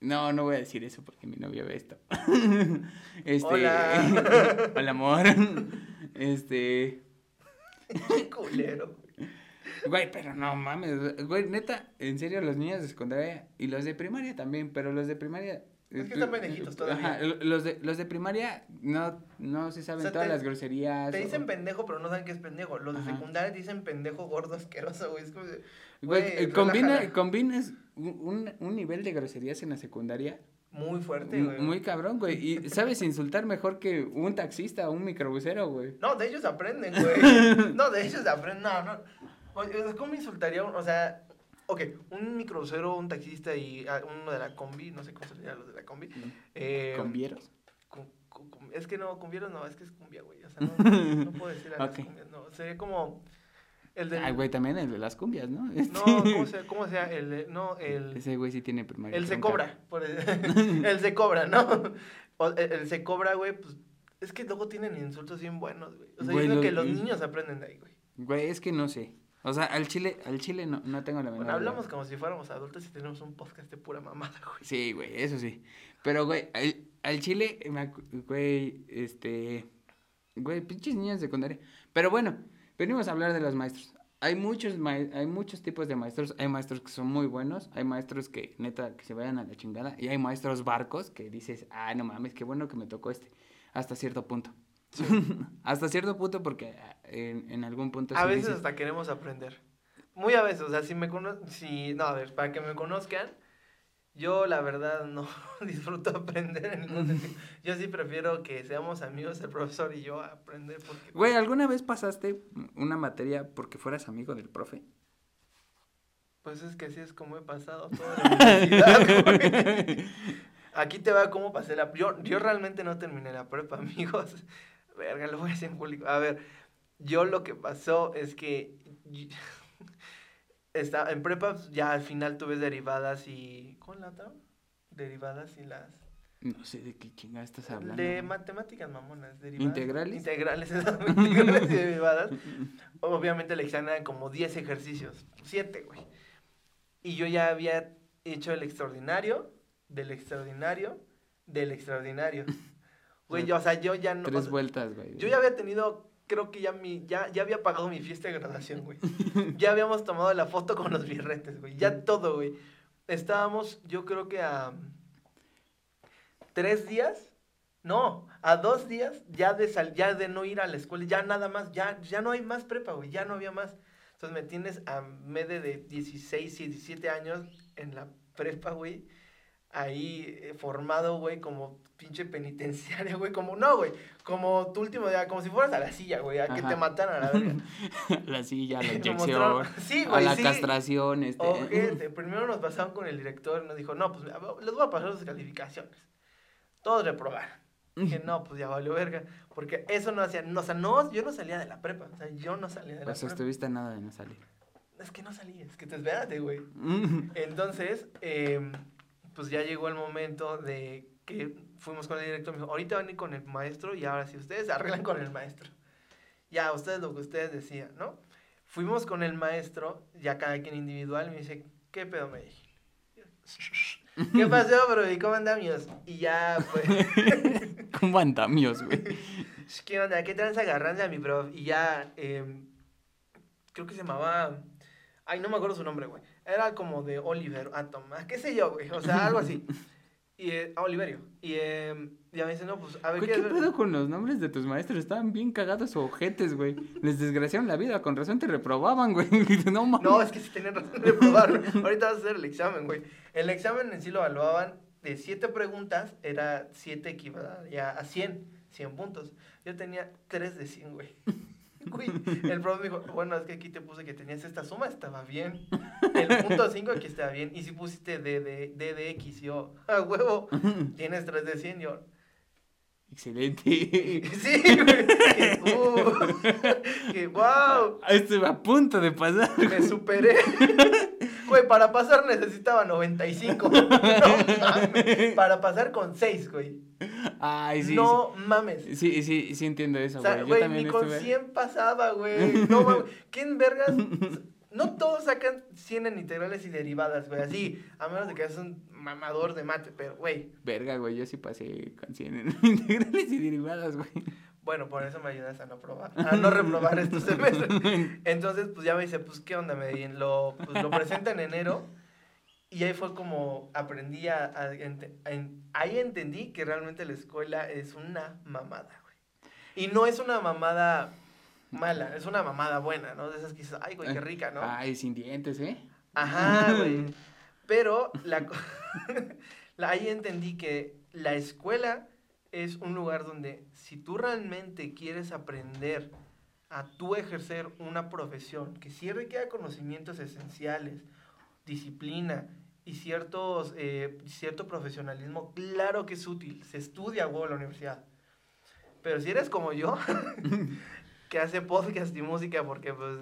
No, no voy a decir eso porque mi novia ve esto. [laughs] Este. Hola. [laughs] Hola, amor. [laughs] Este. Qué culero. Güey, pero no mames. Güey, neta, en serio, los niños de secundaria y los de primaria también, pero los de primaria. Es que tú- están pendejitos todavía. Ajá, los de, los de primaria no, no se saben O sea, todas te- las groserías. Te o- dicen pendejo, pero no saben qué es pendejo. Los de Ajá. secundaria dicen pendejo gordo asqueroso, güey. Es como Güey, güey, eh, combina, combinas un, un- nivel de groserías en la secundaria Muy fuerte, güey. muy cabrón, güey. Y sabes insultar mejor que un taxista o un microbusero, güey. No, de ellos aprenden, güey. [laughs] No, de ellos aprenden. No, no. ¿Cómo insultaría un, o sea, ok, un microbusero, un taxista y ah, uno de la combi, no sé cómo se le llama los de la combi. Eh, ¿Convieros? cu- cum- es que no, cumbieros no, es que es cumbia, güey. O sea, [laughs] no, no puedo decir a las cumbias, no. Sería como el de... Ay, güey, también el de las cumbias, ¿no? [laughs] Este, No, ¿cómo sea? ¿Cómo sea? El, de- no, el... Ese güey sí tiene primaria. El se cobra. por [laughs] el, el se cobra, ¿no? O el, el se cobra, güey, pues. Es que luego tienen insultos bien buenos, güey. O sea, Güey, yo creo lo- que los niños aprenden de ahí, güey. Güey, es que no sé. O sea, al chile, al chile no, no tengo la menor Bueno, hablamos idea. como si fuéramos adultos y tenemos un podcast de pura mamada, güey. Sí, güey, eso sí. Pero, güey, al, al chile, güey, este... Güey, pinches niños de secundaria. Pero bueno, venimos a hablar de los maestros. Hay muchos, ma- hay muchos tipos de maestros. Hay maestros que son muy buenos. Hay maestros que, neta, que se vayan a la chingada. Y hay maestros barcos que dices, ah, no mames, qué bueno que me tocó este. Hasta cierto punto. [laughs] hasta cierto punto porque ah, en, en algún punto... A veces dices, hasta queremos aprender. Muy a veces, o sea, si me conocen, si, no, a ver, para que me conozcan, yo la verdad no [laughs] disfruto aprender en ningún sentido. [laughs] Yo sí prefiero que seamos amigos el profesor y yo a aprender porque... Güey, ¿alguna vez pasaste una materia porque fueras amigo del profe? Pues es que así es como he pasado [laughs] toda la universidad, güey. Aquí te va cómo pasé la... Yo, yo realmente no terminé la prepa, amigos. Verga, lo voy a decir en público. A ver, yo lo que pasó es que... Está, en prepa pues, ya al final tuve derivadas y... ¿Cómo la otra? Derivadas y las... No sé de qué chingada estás hablando. De matemáticas mamonas, derivadas. ¿Integrales? Integrales, esas, integrales y derivadas. [laughs] Obviamente le examen como 10 ejercicios, 7, güey. Y yo ya había hecho el extraordinario, del extraordinario, del extraordinario. [laughs] Güey, yo, o sea, yo ya no... o Tres sea, vueltas, güey. Yo ya había tenido, creo que ya mi, ya, ya había pagado mi fiesta de graduación, güey. ya habíamos tomado la foto con los birretes, güey. Ya todo, güey. Estábamos, yo creo que a tres días, no, a dos días ya de sal, ya de no ir a la escuela, ya nada más, ya, ya no hay más prepa, güey, ya no había más. Entonces me tienes a medio de 16, 17 años en la prepa, güey. Ahí eh, formado, güey, como pinche penitenciaria, güey. Como, no, güey. Como tu último día, como si fueras a la silla, güey. A que te mataran a la verga. [laughs] la silla, la [laughs] inyección. Sí, a güey, la sí. castración, este. Ojete. [laughs] Primero nos pasaron con el director y nos dijo, no, pues les voy a pasar sus calificaciones. Todos reprobaron. Dije, no, pues ya valió verga. Porque eso no hacía, no, o sea, no, yo no salía de la prepa. O sea, yo no salía de la Pues prepa. estuviste a nada de no salir. Es que no salía, es que te espérate, güey. Entonces, eh, pues ya llegó el momento de que fuimos con el director. Me dijo, ahorita van a ir con el maestro y ahora sí, ustedes arreglan con el maestro. Ya, ustedes lo que ustedes decían, ¿no? Fuimos con el maestro, ya cada quien individual, y me dice, ¿qué pedo me dije? [laughs] ¿Qué pasó, bro? ¿Y cómo andamos? Y ya, pues, [laughs] ¿Cómo andamios, güey? [laughs] ¿qué onda? ¿Qué tranza agarrando a mi bro? Y ya, eh, creo que se llamaba, ay, no me acuerdo su nombre, güey. Era como de Oliver Atom, ah, qué sé yo, güey, o sea, algo así. [laughs] Y, eh, ah, Oliverio. Y eh, ya me dice, no, pues, a ver, Güey, ¿qué ¿Qué pedo con los nombres de tus maestros? Estaban bien cagados o ojetes, güey. Les desgraciaron la vida, con razón te reprobaban, güey. [laughs] No mames. No, es que sí tenían razón de probarlo. Ahorita vas a hacer el examen, güey. El examen en sí lo evaluaban de siete preguntas, era siete equivalía a 100, 100 puntos. Yo tenía 3 de 100, güey. El profe dijo, bueno, es que aquí te puse que tenías esta suma, estaba bien. El punto 5 aquí estaba bien. Y si pusiste D de, D de X, yo, [laughs] a huevo, tienes 3 de 100, yo, Excelente. [laughs] sí, güey. Que, uh, [laughs] que wow. Estuve a punto de pasar. Me superé. Güey, para pasar necesitaba 95. [laughs] No mames. Para pasar con 6, güey. Ay, sí. no mames. Sí, sí, sí, entiendo eso, O güey. sea, Yo güey, ni con estuve. 100 pasaba, güey. [laughs] No mames. ¿Quién vergas? No todos sacan 100 en integrales y derivadas, güey. Así, a menos de que seas un mamador de mate. Pero, güey, Verga, güey, yo sí pasé con 100 en [laughs] integrales y derivadas, güey. Bueno, por eso me ayudas a no probar, a no [laughs] reprobar estos semestres. [laughs] Entonces, pues ya me dice, pues, ¿qué onda, Medellín? Lo, pues, lo presenta en enero. Y ahí fue como aprendí a, a ahí entendí que realmente la escuela es una mamada, güey. Y no es una mamada mala, es una mamada buena, ¿no? De esas que dices, ay, güey, qué rica, ¿no? Ay, sin dientes, ¿eh? Ajá, [laughs] güey. Pero la- ahí entendí que la escuela es un lugar donde si tú realmente quieres aprender a tú ejercer una profesión que sí requiera conocimientos esenciales, disciplina y ciertos, eh, cierto profesionalismo, claro que es útil, se estudia a huevo en la universidad. Pero si eres como yo, [laughs] [laughs] que hace podcast y música porque pues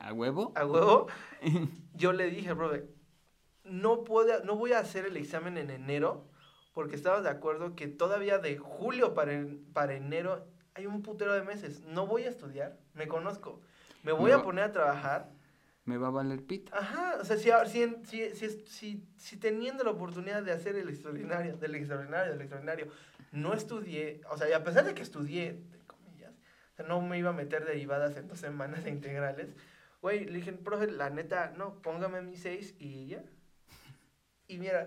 ¿A huevo? a huevo, [laughs] yo le dije, brother, no, puedo, no voy a hacer el examen en enero porque estabas de acuerdo que todavía de julio para, en- para enero hay un putero de meses. No voy a estudiar, me conozco. Me voy No. a poner a trabajar. Me va a valer pito. Ajá, o sea, si, si, si, si, teniendo la oportunidad de hacer el extraordinario, del extraordinario, del extraordinario, no estudié, o sea, y a pesar de que estudié, entre comillas, o sea, no me iba a meter derivadas en dos semanas de [laughs] integrales, güey, le dije, profe, la neta, no, póngame mis seis y ya. Y mira,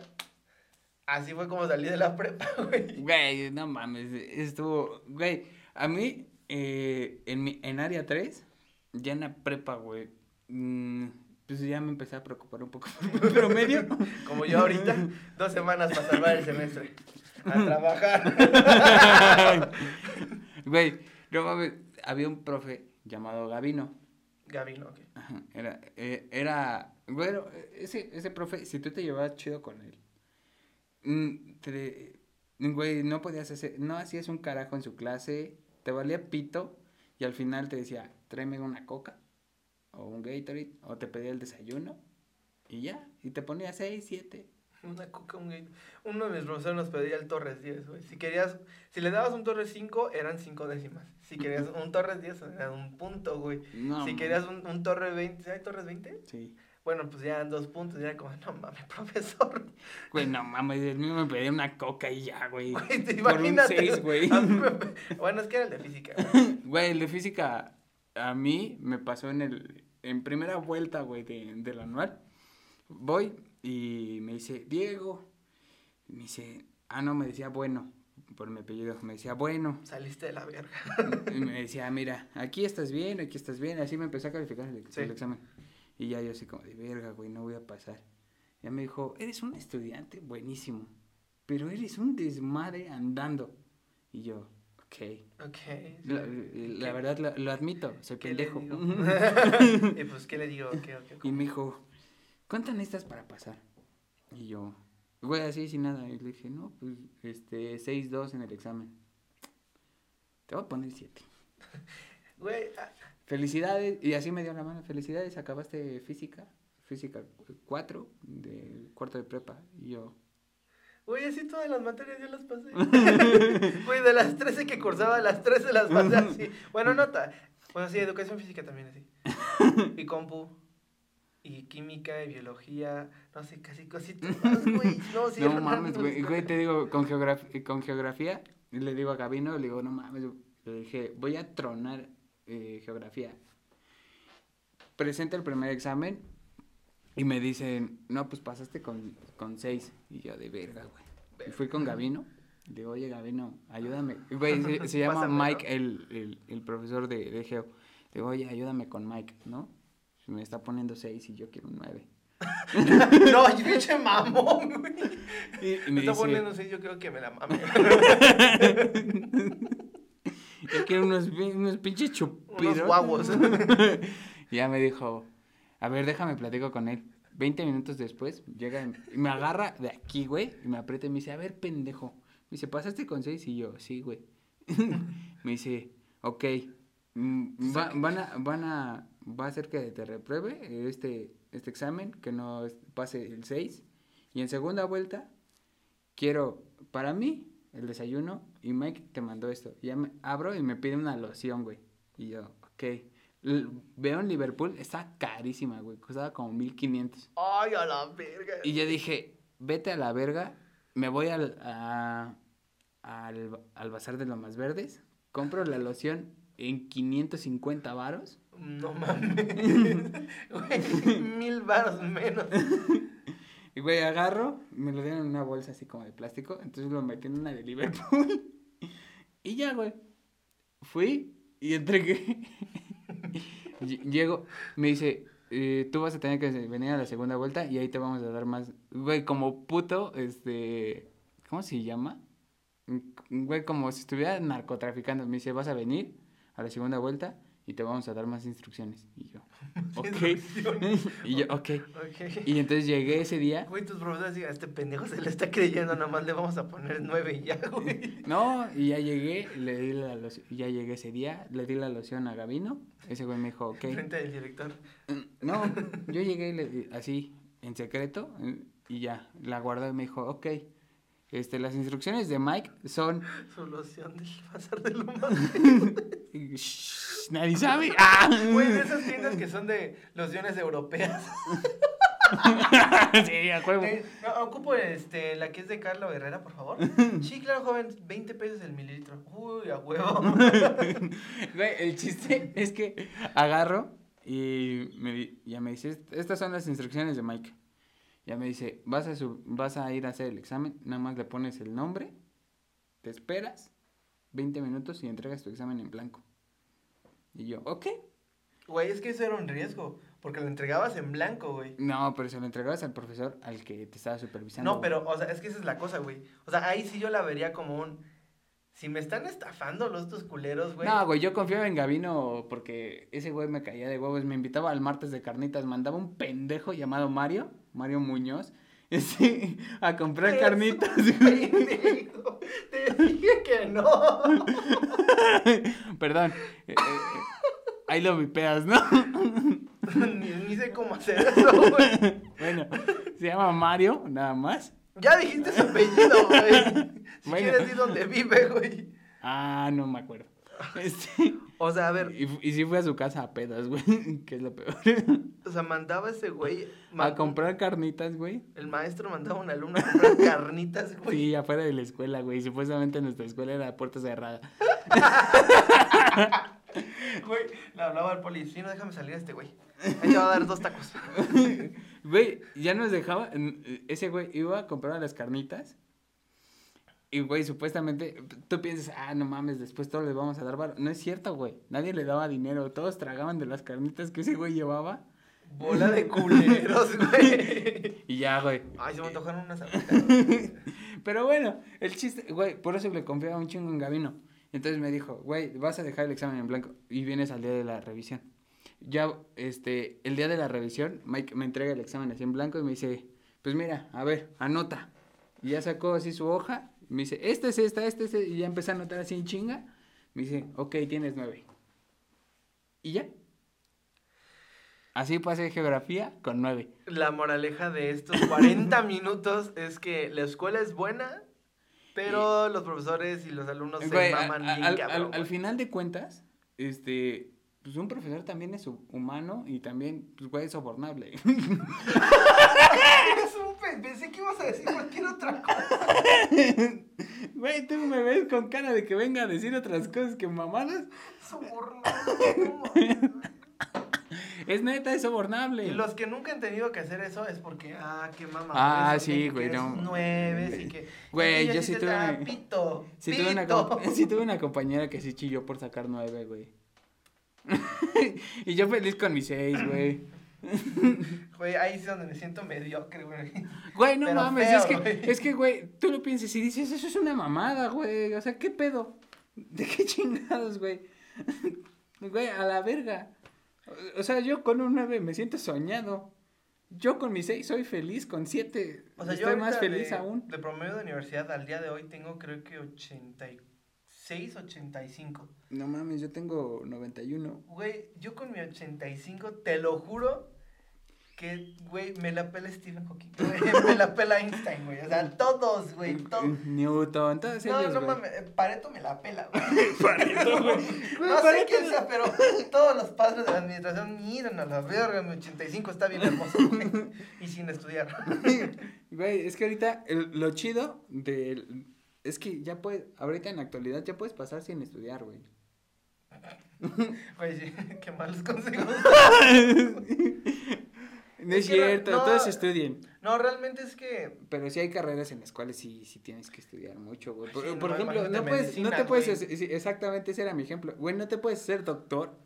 así fue como salí de la prepa, [laughs] güey. Güey, no mames, estuvo, güey, a mí, eh, en, mi, en área 3, ya en la prepa, güey, mm, pues ya me empecé a preocupar un poco por mi promedio. [laughs] Como yo ahorita, dos semanas para salvar el semestre. A [laughs] trabajar. Güey, no mames, había un profe llamado Gavino. Gabino, ok. Ajá, Era, eh, era, bueno, ese, ese profe, si tú te llevabas chido con él, güey, no podías hacer, no hacías un carajo en su clase, te valía pito, y al final te decía, tráeme una coca, o un Gatorade, o te pedía el desayuno, y ya, y te ponía seis, siete, Una coca, un gate. Uno de mis profesores nos pedía el Torres 10, güey. Si querías, si le dabas un Torres 5, eran 5 décimas. Si querías [laughs] un Torres 10, era un punto, güey. No, si querías un, un Torres 20, ¿hay Torres 20? Sí. Bueno, pues ya dos puntos, ya como, no mames, [laughs] profesor. Güey, no mames, el mío me pedía una coca y ya, güey. Güey, te Por un seis, güey. Me- [laughs] Bueno, es que era el de física, güey. Güey, el de física a mí me pasó en el en primera vuelta, güey, de, del anual. Voy y me dice, Diego. Me dice, ah, no, me decía bueno, por mi apellido. Me decía, bueno. Saliste de la verga. Y me decía, mira, aquí estás bien, aquí estás bien. Así me empezó a calificar el, Sí. el examen. Y ya yo así como de verga, güey, no voy a pasar. Ya me dijo, eres un estudiante buenísimo, pero eres un desmadre andando. Y yo, ok. Ok. La, la ¿Qué- verdad lo, lo admito, soy qué le pendejo. digo? [laughs] y pues, ¿qué le digo? ¿Qué, qué, y me dijo, ¿cuánto necesitas para pasar? Y yo, güey, así sin nada. Y le dije, no, pues, este, 6-2 en el examen. Te voy a poner 7. [laughs] Güey, ah, Felicidades, y así me dio la mano, felicidades, acabaste física, física 4 de cuarto de prepa. Y yo, Güey, así todas las materias yo las pasé. [laughs] Güey, de las 13 que cursaba, las 13 las pasé así. Bueno, nota. Bueno, sí, educación física también así. [laughs] Y compu. Y química y biología. No sé, casi casi todas, güey. No, sí, no mames, güey, güey, te digo, con, geograf- con geografía, le digo a Gabino, le digo, no mames, le dije, voy a tronar eh, geografía. Presenta el primer examen y me dicen, no, pues pasaste con, con seis. Y yo, de verga, güey. Y fui con Gabino, le digo, oye, Gabino, ayúdame. Güey, se, se [laughs] llama Pásame, ¿no? Mike, el, el, el profesor de, de geo. Le digo, oye, ayúdame con Mike, ¿no? Me está poniendo seis y yo quiero un nueve. [laughs] No, ay, pinche mamón, güey. Y, y Me me está dice, poniendo así, yo creo que me la mame. [laughs] Yo quiero unos, unos pinches chupiros. Unos guaguos. [laughs] Y ya me dijo, a ver, déjame platico con él. Veinte minutos después, llega y me agarra de aquí, güey, y me aprieta y me dice, a ver, pendejo. Me dice, ¿pasaste con seis? Y yo, sí, güey. [laughs] me dice, ok, mm, va- van a, van a, va a hacer que te repruebe este, este examen, que no pase el 6. Y en segunda vuelta, quiero, para mí, el desayuno, y Mike te mandó esto. Y ya me abro y me pide una loción, güey. Y yo, ok. L- veo en Liverpool, está carísima, güey. Costaba como 1500. Ay, a la verga. Y yo dije, vete a la verga, me voy al, a- al, al bazar de Lomas Verdes, compro la loción en 550 varos. No mames. [laughs] Güey, mil varos menos. [laughs] Y güey, agarro, me lo dieron en una bolsa así como de plástico, entonces lo metí en una de Liverpool. [laughs] y ya, güey. Fui y entregué. [laughs] Ll- Llego, me dice, eh, tú vas a tener que venir a la segunda vuelta y ahí te vamos a dar más. Güey, como puto, este. ¿Cómo se llama? Mm, Güey, como si estuviera narcotraficando. Me dice, vas a venir a la segunda vuelta y te vamos a dar más instrucciones. Y yo, [laughs] ok. Instrucciones. [laughs] y yo, ok. Ok. Y entonces llegué ese día. Güey, tus profesores digan, este pendejo se le está creyendo, nada más le vamos a poner nueve y ya, güey. [laughs] No, y ya llegué, le di la loción, ya llegué ese día, le di la loción a Gabino. Ese güey me dijo, ok. Frente del director. No, yo llegué así, en secreto, y ya, la guardó y me dijo, ok. Este, las instrucciones de Mike son. Solución del bazar de Lomas. [laughs] y, shh, nadie sabe. [laughs] ¡Ah! Güey, de esas tiendas que son de lociones europeas. [laughs] sí, a no, ocupo este, la que es de Carlo Herrera, por favor. Sí, claro, joven, 20 pesos el mililitro. Uy, a huevo. Güey, el chiste es que agarro y me, di- ya me dice, "Est- estas son las instrucciones de Mike. Ya me dice, vas a, sub- vas a ir a hacer el examen, nada más le pones el nombre, te esperas 20 minutos y entregas tu examen en blanco. Y yo, ok. Güey, es que eso era un riesgo, porque lo entregabas en blanco, güey. No, pero se lo entregabas al profesor al que te estaba supervisando. No, pero, o sea, es que esa es la cosa, güey. O sea, ahí sí yo la vería como un... Si me están estafando los dos culeros, güey. No, güey, yo confiaba en Gavino porque ese güey me caía de huevos. Me invitaba al martes de carnitas. Mandaba un pendejo llamado Mario, Mario Muñoz, [laughs] este, a comprar carnitas. [laughs] güey. Te dije que no. [laughs] Perdón. eh, eh, eh, ahí lo vipeas, ¿no? ni, ni sé cómo hacer eso, güey. bueno, Se llama Mario, nada más. Ya dijiste su apellido, güey. Si Bueno. quieres decir dónde vive, güey. Ah, no me acuerdo. Este, O sea, a ver, y, y sí fui a su casa a pedas, [laughs] güey, que es lo peor. o sea, mandaba ese güey. ma- A comprar carnitas, güey. El maestro mandaba a un alumno a comprar carnitas, güey. Sí, afuera de la escuela, güey. Supuestamente nuestra escuela era puerta cerrada. [laughs] Güey, le hablaba al policía, no déjame salir a este güey. Ahí te va a dar dos tacos. [laughs] Güey, ya nos dejaba. Ese güey iba a comprar las carnitas. Y, güey, supuestamente, tú piensas, ah, no mames, después todos les vamos a dar varo. No es cierto, güey. Nadie le daba dinero. Todos tragaban de las carnitas que ese güey llevaba. Bola de [laughs] culeros, güey. [laughs] Y ya, güey. Ay, se me antojaron unas. [laughs] Pero bueno, el chiste, güey, por eso le confiaba un chingo en Gavino. Entonces me dijo, güey, vas a dejar el examen en blanco y vienes al día de la revisión. Ya, este, el día de la revisión, Mike me entrega el examen así en blanco y me dice, pues mira, a ver, anota. Y ya sacó así su hoja, me dice, esta es esta, esta es esta", y ya empecé a anotar así en chinga. Me dice, ok, tienes nueve. Y ya. Así pasé geografía con nueve. La moraleja de estos 40 [laughs] minutos es que la escuela es buena, pero los profesores y los alumnos se Güey, maman bien al, cabrón, al- al final de cuentas, este, pues un profesor también es hu- humano y también, pues, güey, [laughs] es sobornable. Pensé que ibas a decir cualquier otra cosa. Güey, tú me ves con cara de que venga a decir otras cosas que mamadas. Sobornable. Es neta, es sobornable. Y los que nunca han tenido que hacer eso es porque, ah, qué mamá. Ah, sí, güey, no. Nueve, y que. Güey, yo así sí tuve- Pito. [laughs] Sí tuve una compañera que sí chilló por sacar nueve, güey. [laughs] y yo feliz con mis seis, güey. [laughs] Güey, ahí es donde me siento mediocre, güey. Güey, no Pero mames, feo, es que, güey. es que, güey, tú lo piensas y dices, eso es una mamada, güey. O sea, ¿qué pedo? ¿De qué chingados, güey? [laughs] Güey, a la verga. O- sea, yo con un 9 me siento soñado. Yo con mi 6 soy feliz, con 7 O sea, yo estoy más feliz de, aún. De promedio de universidad al día de hoy tengo creo que 86, 85. No mames, yo tengo 91. Güey, yo con mi 85, te lo juro que, güey, me la pela Stephen Hawking, güey, [laughs] me la pela Einstein, güey. O sea, [laughs] todos, güey, todos. Newton, todos No, ellos, no mames, Pareto me la pela, güey. [laughs] Pareto, güey. No sé quién sea, pero todos los padres de la administración miran a la verga, mi 85 está bien hermoso, güey. Y sin estudiar. Güey, es que ahorita el- lo chido del... Es que ya puedes, ahorita en la actualidad ya puedes pasar sin estudiar, güey. Güey, sí, [laughs] qué malos consejos. [laughs] No es cierto, no. todos estudien. No, realmente es que Pero sí hay carreras en las cuales sí, sí tienes que estudiar mucho, güey. Por, Sí, por no, ejemplo, no puedes, no te puedes, güey. exactamente ese era mi ejemplo. Güey, no te puedes ser doctor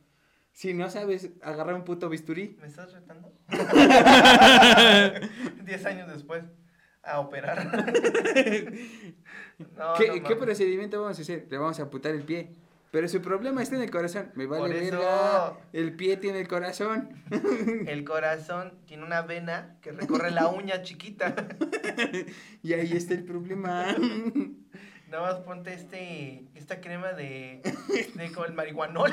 si no sabes agarrar un puto bisturí. ¿Me estás retando? [laughs] Diez años después, a operar. [laughs] No, ¿Qué, no ¿Qué mames. procedimiento vamos a hacer? Le vamos a aputar el pie. Pero su problema está en el corazón. Me vale verga. El pie tiene el corazón. [laughs] El corazón tiene una vena que recorre la uña chiquita. [laughs] Y ahí está el problema. Nada más ponte este, esta crema de, de como el marihuanol.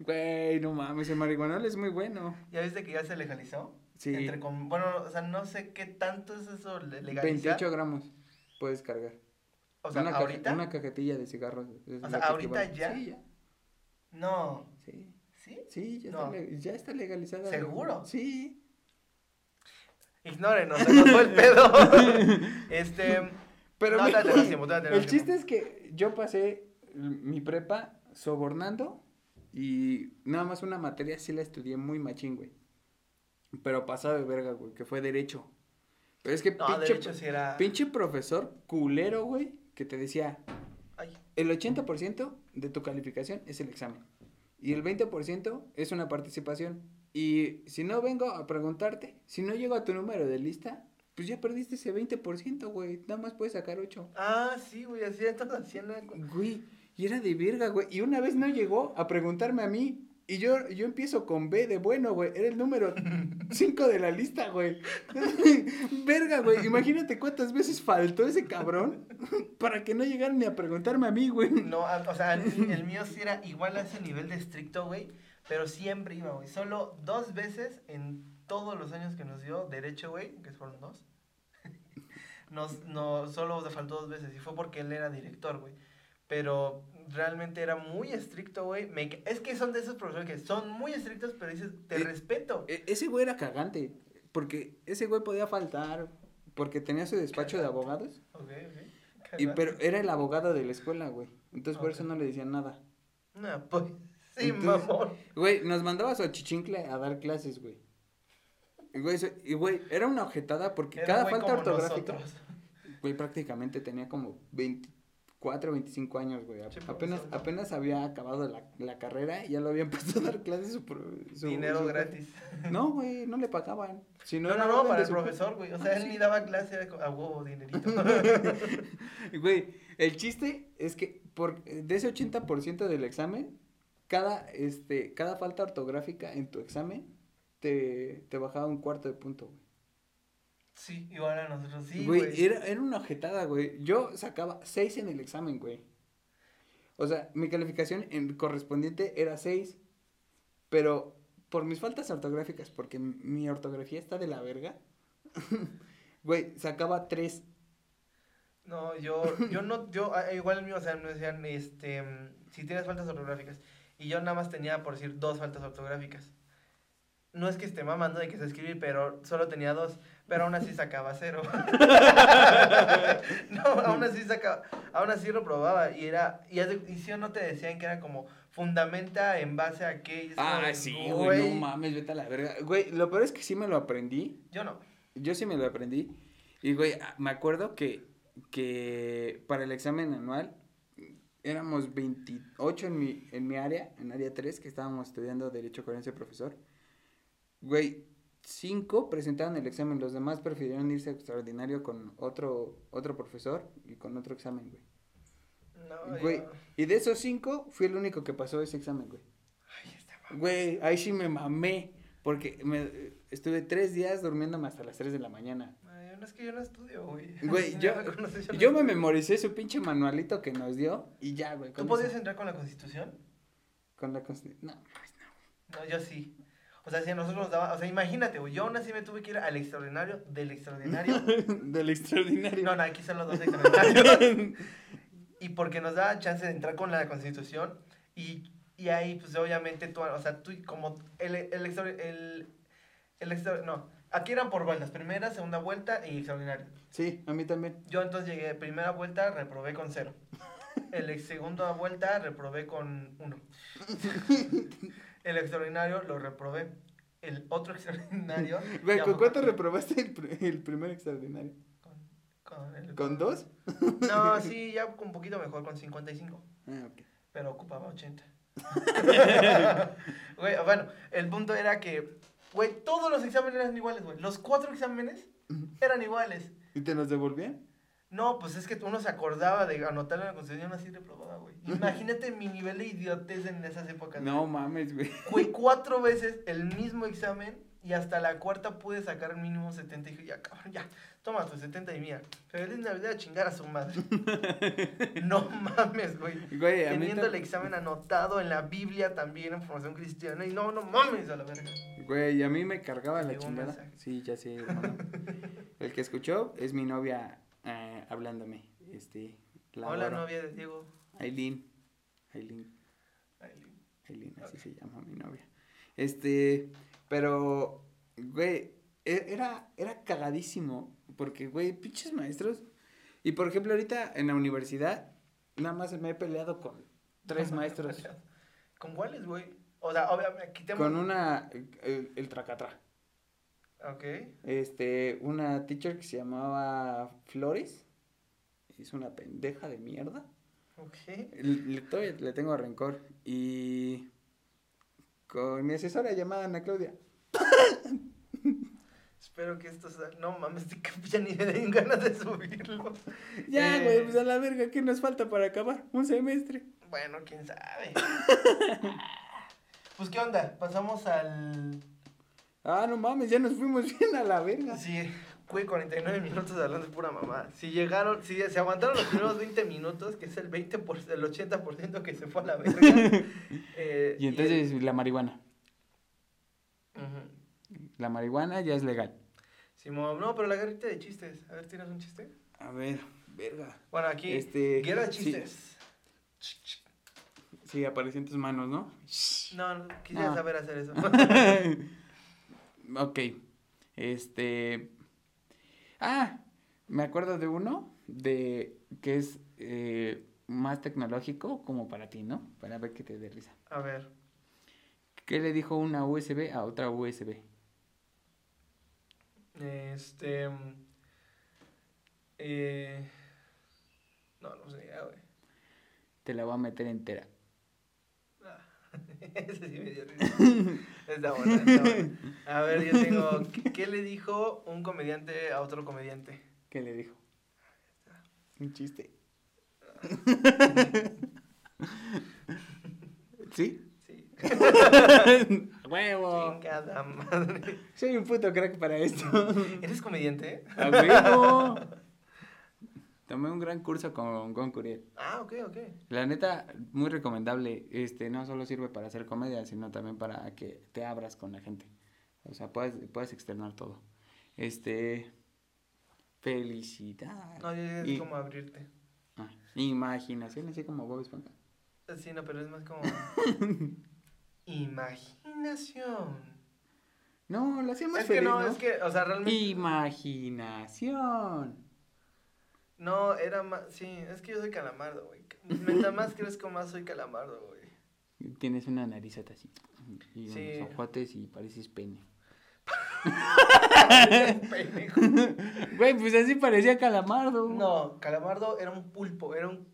Güey, no mames, el marihuanol es muy bueno. ¿Ya viste que ya se legalizó? Sí. Entre bueno, o sea, no sé qué tanto es eso le- legalizar. 28 gramos puedes cargar. O sea, una, una cajetilla de cigarros. O sea, ¿ahorita equivale. ya? Sí, ya. No. Sí, ¿Sí? sí, ya, No. está, ya está legalizada. ¿Seguro? Sí. Ignórenos, se nos fue el pedo. [laughs] este. Pero no, tiempo, tenemos [laughs] el chiste es que yo pasé mi prepa sobornando y nada más una materia sí la estudié muy machín, güey. Pero pasaba de verga, güey, que fue derecho. Pero es que No, pinche, sí era. pinche profesor culero, güey, que te decía, Ay, el 80% de tu calificación es el examen. Y el 20% es una participación. Y si no vengo a preguntarte, si no llego a tu número de lista, pues ya perdiste ese 20%, güey. Nada más puedes sacar 8. Ah, sí, güey, así entonces hacían. Güey, y era de verga, güey. Y una vez no llegó a preguntarme a mí. Y yo, yo empiezo con B de bueno, güey. Era el número [laughs] 5 de la lista, güey. [laughs] verga, güey. Imagínate cuántas veces faltó ese cabrón [laughs] para que no llegaran ni a preguntarme a mí, güey. No, o sea, el, el mío sí era igual a ese nivel de estricto, güey. Pero siempre iba, güey. Solo dos veces en todos los años que nos dio derecho, güey, que fueron dos, nos, no, solo le faltó dos veces y fue porque él era director, güey. Pero realmente era muy estricto, güey. Me- Es que son de esos profesores que son muy estrictos, pero dices, te Eh, respeto. E- ese güey era cagante, porque ese güey podía faltar, porque tenía su despacho de abogados, Ok, ok. y, pero era el abogado de la escuela, güey. Entonces por eso no le decían nada. No, pues, sí, Entonces- mamón. Güey, nos mandaba a su achichincle a dar clases, güey. Y, güey, y, güey, era una objetada porque Era cada falta ortográfica, nosotros. güey, prácticamente tenía como 24, 25 años, güey. Sí, apenas, apenas había acabado la, la carrera y ya lo habían [laughs] puesto a dar clases su, Dinero su- gratis. [laughs] No, güey, no le pagaban. Si No, era no, no, para el profesor, güey. O sea, Ah, él sí. ni daba clase a huevo, dinerito. [laughs] Güey, el chiste es que por, de ese 80% del examen, cada, este, cada falta ortográfica en tu examen te, te bajaba un cuarto de punto, güey. Sí, igual a nosotros, sí, güey, era, era una ojetada, güey. Yo sacaba 6 en el examen, güey. O sea, mi calificación en correspondiente era 6. Pero por mis faltas ortográficas, porque mi ortografía está de la verga, [laughs] güey, sacaba 3. No, yo, yo no, yo, ah, igual el mío, o sea, me decían, este, si tienes faltas ortográficas, y yo nada más tenía, por decir, dos faltas ortográficas. No es que esté mamando de que sé escribir, pero solo tenía dos, pero aún así sacaba cero. [laughs] no, aún así sacaba, aún así lo probaba, y era, y, y si o no te decían que era como, fundamenta en base a qué, como Ah, sí, güey, no mames, vete a la verga. Güey, lo peor es que sí me lo aprendí. Yo no. Yo sí me lo aprendí. Y, güey, me acuerdo que, que para el examen anual éramos 28 en mi, en mi área, en área 3, que estábamos estudiando Derecho ese profesor. Güey, cinco presentaron el examen, los demás prefirieron irse a extraordinario con otro, otro profesor y con otro examen, güey. No, Güey, yo- y de esos cinco, fui el único que pasó ese examen, güey. Ay, este ma- Güey, ahí sí me mamé. Porque me, estuve tres días durmiéndome hasta las 3 de la mañana. Ay, no es que yo no estudio, güey. [laughs] Güey, yo, me conoces, no yo me memoricé su pinche manualito que nos dio y ya, güey. ¿Tú podías entrar con la constitución? Con la consti- No, No, yo sí. O sea, si a nosotros nos daba, o sea, imagínate, güey, yo aún así me tuve que ir al extraordinario, del extraordinario. [laughs] Del extraordinario. No, no, aquí son los dos extraordinarios. [laughs] y porque nos daba chance de entrar con la constitución y, y ahí, pues, obviamente, tú, o sea, tú como el, el, extra- el, el extra- no, aquí eran por vueltas, primera, segunda vuelta y extraordinario. Sí, a mí también. Yo entonces llegué, primera vuelta, reprobé con cero. El ex- segunda vuelta, reprobé con uno. [laughs] El extraordinario lo reprobé. El otro [laughs] extraordinario. Güey, ¿con cuánto reprobaste el, pr- el primer extraordinario? Con, con el- ¿Con dos? No, [laughs] sí, ya un poquito mejor, con 55. Ah, ok. Pero ocupaba 80. [laughs] Güey, bueno, el punto era que, güey, todos los exámenes eran iguales, güey. Los cuatro exámenes eran iguales. ¿Y te los devolvían? No, pues es que uno se acordaba de anotarlo en la constitución así reprobada, güey. [laughs] Imagínate mi nivel de idiotez en esas épocas. No mames, güey. Güey, [laughs] cuatro veces el mismo examen y hasta la cuarta pude sacar mínimo 70 y dije, ya, cabrón, ya, toma tu 70 y mía. Feliz Navidad a chingar a su madre. [laughs] no mames, güey. Teniendo el examen anotado en la Biblia también en formación cristiana y no, no mames a la verga. Güey, a mí me cargaba la chingada. Sí, ya sé, hermano. El que escuchó es mi novia eh, hablándome. Este, la Hola, adoro. novia de Diego. Aileen. Aileen. Aileen, así se llama mi novia. Este, pero, güey, e- era, era cagadísimo. Porque, güey, pinches maestros. Y por ejemplo, ahorita en la universidad, nada más me he peleado con tres [laughs] maestros. ¿Con cuáles, güey? O sea, obviamente, quitemos. Con una, el, el tracatra. Ok. Este, una teacher que se llamaba Flores. Es una pendeja de mierda. Ok. Le, le- todavía le tengo rencor. Y con mi asesora llamada Ana Claudia. [coughs] Espero que esto sea... No mames, ya ni me den ganas de subirlo. [laughs] Ya, Eh. güey, pues a la verga, ¿qué nos falta para acabar? Un semestre. Bueno, quién sabe. [laughs] pues, ¿qué onda? Pasamos al... Ah, no mames, ya nos fuimos [laughs] bien a la verga. Sí, güey, 49 minutos hablando de pura mamá. Si llegaron, si se aguantaron los primeros 20 minutos, que es el 20%, el 80% que se fue a la verga. [laughs] eh, Y entonces la marihuana. La marihuana ya es legal. Simón, no, pero la garrita de chistes. A ver, ¿tienes un chiste? A ver, verga. Bueno, aquí, Este, guerra de sí. chistes. Sí, apareció en tus manos, ¿no? No, no, quisiera Ah. saber hacer eso. [laughs] ok. Este. Ah, me acuerdo de uno de que es eh, más tecnológico como para ti, ¿no? Para ver qué te dé risa. A ver. ¿Qué le dijo una USB a otra USB? Este. Eh, no, no sé, güey. Te la voy a meter entera. [laughs] Ese sí me dio risa. Está bueno, está bueno. A ver, yo tengo. ¿qué- ¿Qué le dijo un comediante a otro comediante? ¿Qué le dijo? Un chiste. [laughs] ¿Sí? Sí. [laughs] ¡Huevo! Chingada madre. Soy un puto crack para esto. ¿Eres comediante? ¡A huevo! Tomé un gran curso con, Curiel. Ah, ok, ok. La neta, muy recomendable. Este, no solo sirve para hacer comedia, sino también para que te abras con la gente. O sea, puedes, puedes externar todo. Este. Felicidad. No, es Y- como abrirte. Ah, imaginación, así como Bob Esponja. Sí, no, pero es más como. [laughs] Imaginación. No, lo hacía más Es que ¿no? es que, o sea, realmente. Imaginación. No, era más. Sí, es que yo soy calamardo, güey. Mientras [laughs] más crezco, más soy calamardo, güey. Tienes una narizota así. Y Sí. unos ojotes y pareces pene. [laughs] Güey, pues así parecía calamardo. No, calamardo era un pulpo, era un,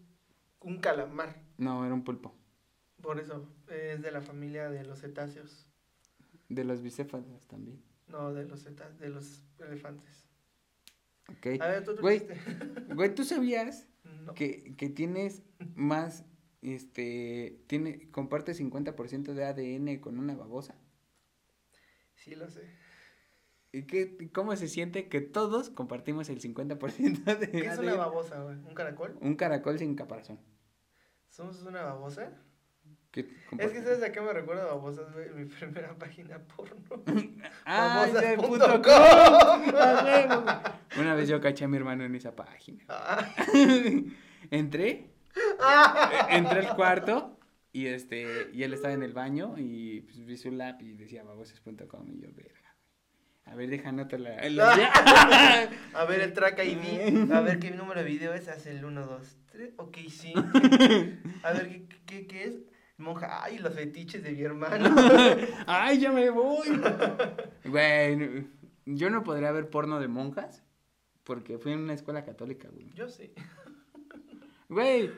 un calamar. No, era un pulpo. Por eso, es de la familia de los cetáceos. De los bicéfalos también. No, de los de los elefantes. Ok. A ver, tú Güey. [laughs] Güey, ¿tú sabías No. que, que tienes más, este, tiene, comparte 50% de ADN con una babosa? Sí, lo sé. ¿Y qué, cómo se siente que todos compartimos el 50% de ¿Qué es una babosa, güey? ¿Un caracol? Un caracol sin caparazón. ¿Somos una babosa? ¿Qué Es que? ¿sabes a qué me recuerda babosas, güey? Mi [laughs] primera página porno. [laughs] ¡Ah, babosas.com. ¡A [laughs] huevo! Una vez yo caché a mi hermano en esa página. Ah. Entré, eh, entré al cuarto y este y él estaba en el baño y pues, vi su lap y decía babosas.com y yo, verga. A ver, deja nota la, la- A ver el track ID. A ver qué número de video es. Hace el 1, 2, 3. Ok, sí. A ver qué, qué, qué es. Monja. Ay, los fetiches de mi hermano. [laughs] ¡Ay, ya me voy! Güey, yo no podría ver porno de monjas porque fui en una escuela católica, güey. Yo sí. Güey,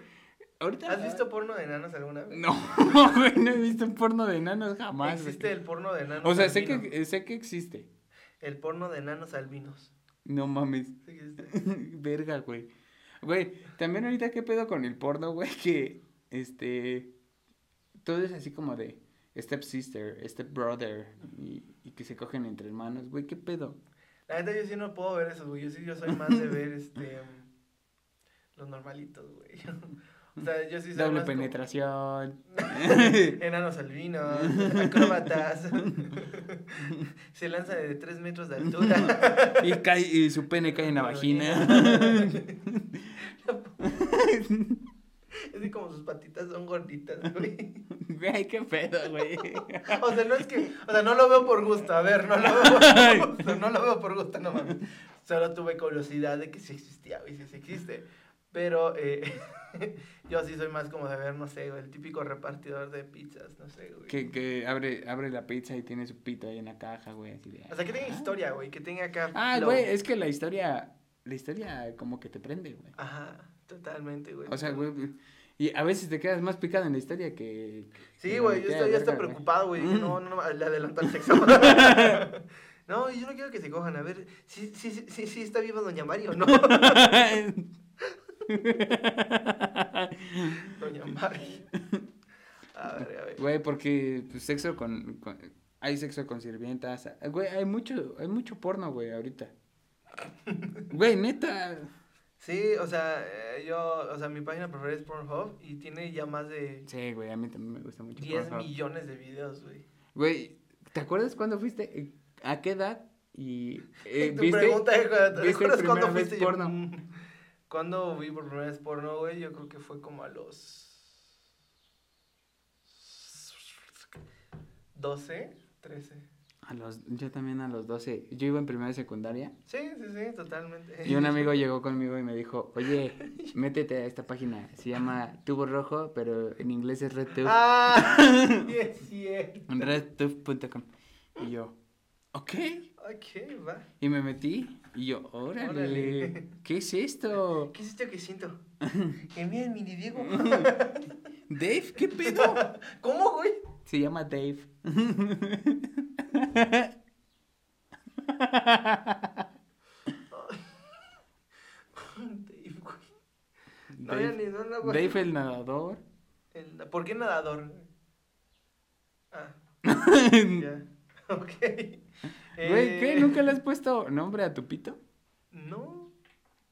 ahorita... ¿Has visto porno de enanos alguna vez? No, [laughs] güey, no he visto un porno de enanos jamás. güey. Existe el porno de enanos O sea, sé que, sé que existe. El porno de enanos albinos. No mames. Sí existe. [laughs] Verga, güey. Güey, también ahorita qué pedo con el porno, güey, que este todo es así como de step sister, step brother y, y que se cogen entre hermanos, güey, qué pedo. La neta, yo sí no puedo ver eso, güey. Yo sí, yo soy más de ver, este... Los normalitos, güey. [laughs] O sea, yo sí soy Doble más como- penetración. [laughs] Enanos [laughs] albinos, acróbatas. Se lanza de 3 metros de altura. y cae y su pene cae en la vagina. [laughs] Así como sus patitas son gorditas, güey. [laughs] Güey, qué pedo, güey. [laughs] O sea, no es que. O sea, no lo veo por gusto. A ver, no lo veo por gusto. No lo veo por gusto, no mames. Solo tuve curiosidad de que sí existía, güey, sí, sí existe. Pero eh, yo sí soy más como de ver, no sé, güey, el típico repartidor de pizzas, no sé, güey. Que, que abre, abre la pizza y tiene su pito ahí en la caja, güey, así de. O sea, que tenga ah. historia, güey, que tenga acá. Ah, flow. güey, es que la historia, la historia como que te prende, güey. Ajá, totalmente, güey. O sea, güey, y a veces te quedas más picado en la historia que... Sí, güey, yo estoy ya está preocupado, güey. Mm. no, no, no, le adelantó el sexo. [laughs] no, yo no quiero que se cojan. A ver, sí, sí, sí, sí, está viva Doña Mario, ¿no? [laughs] Doña Mario. A ver, a ver. Güey, porque pues, sexo con, con- Hay sexo con sirvientas. Güey, hay mucho, hay mucho porno, güey, ahorita. Güey, neta. Sí, o sea, eh, yo, o sea, mi página preferida es Pornhub y tiene ya más de Sí, güey, a mí también me gusta mucho 10 Pornhub. millones de videos, güey. Güey, ¿te acuerdas cuando fuiste? ¿a qué edad? Y, eh, [laughs] tu ¿viste? pregunta es, ¿te ¿viste acuerdas cuándo fuiste? Yo, porno? mm, ¿Cuándo vi por primera vez porno, güey? Yo creo que fue como a los... 12, 13. A los, yo también a los 12. Yo iba en primera y secundaria. Sí, sí, sí, totalmente. Y un amigo [laughs] llegó conmigo y me dijo, oye, métete a esta página. Se llama Tubo Rojo, pero en inglés es RedTube. Ah, sí es cierto. [laughs] redtube.com. Y yo, ok. Ok, va. Y me metí y yo, órale, Órale. ¿qué es esto? ¿Qué es esto que siento? [laughs] Que mira el mini Diego. Dave, ¿qué pedo? ¿Cómo, güey? Se llama Dave. Dave, güey. No había Dave, ni dónde, güey. Dave el nadador. El- ¿Por qué nadador? Ah, [laughs] ya. Ok. Güey, ¿qué? Eh, ¿Nunca le has puesto nombre a tu pito? No.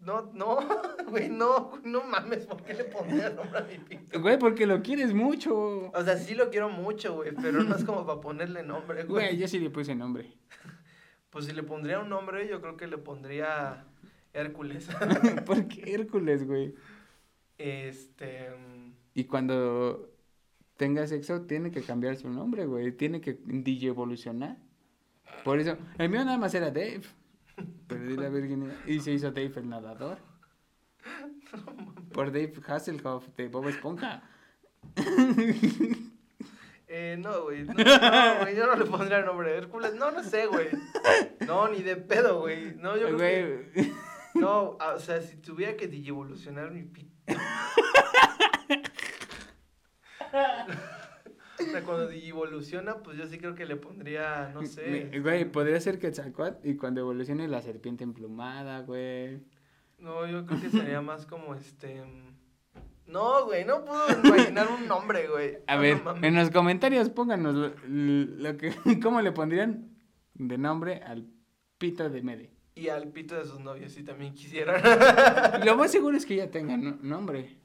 No, no, [laughs] güey, no, no mames, ¿por qué le pondría nombre a mi pito? Güey, porque lo quieres mucho. O sea, sí lo quiero mucho, güey, pero no es como para ponerle nombre, Güey, güey. yo sí le puse nombre. [laughs] Pues si le pondría un nombre, yo creo que le pondría Hércules. [laughs] ¿Por qué Hércules, güey? Este. mm, Y cuando tenga sexo, tiene que cambiar su nombre, güey. Tiene que DJ evolucionar. Por eso, el mío nada más era Dave. Perdí la virginidad. Y se hizo Dave el nadador. Por Dave Hasselhoff de Bob Esponja. Eh, no, güey. No, no, güey, yo no le pondría el nombre de Hércules. No, no sé, güey. No, ni de pedo, güey. No, yo creo que. No, ah, o sea, si tuviera que digievolucionar mi pito. [laughs] sea, cuando digievoluciona, pues yo sí creo que le pondría, no sé. me- güey, podría ser Quetzalcóatl y cuando evolucione la serpiente emplumada, güey. No, yo creo que sería más como este. mm, No, güey, no puedo imaginar un nombre, güey. A No, ver, no en los comentarios pónganos lo, lo que, [laughs] cómo le pondrían de nombre al pito de Mede. Y al pito de sus novios, si también quisieran. Lo más [laughs] seguro es que ya tengan no- nombre.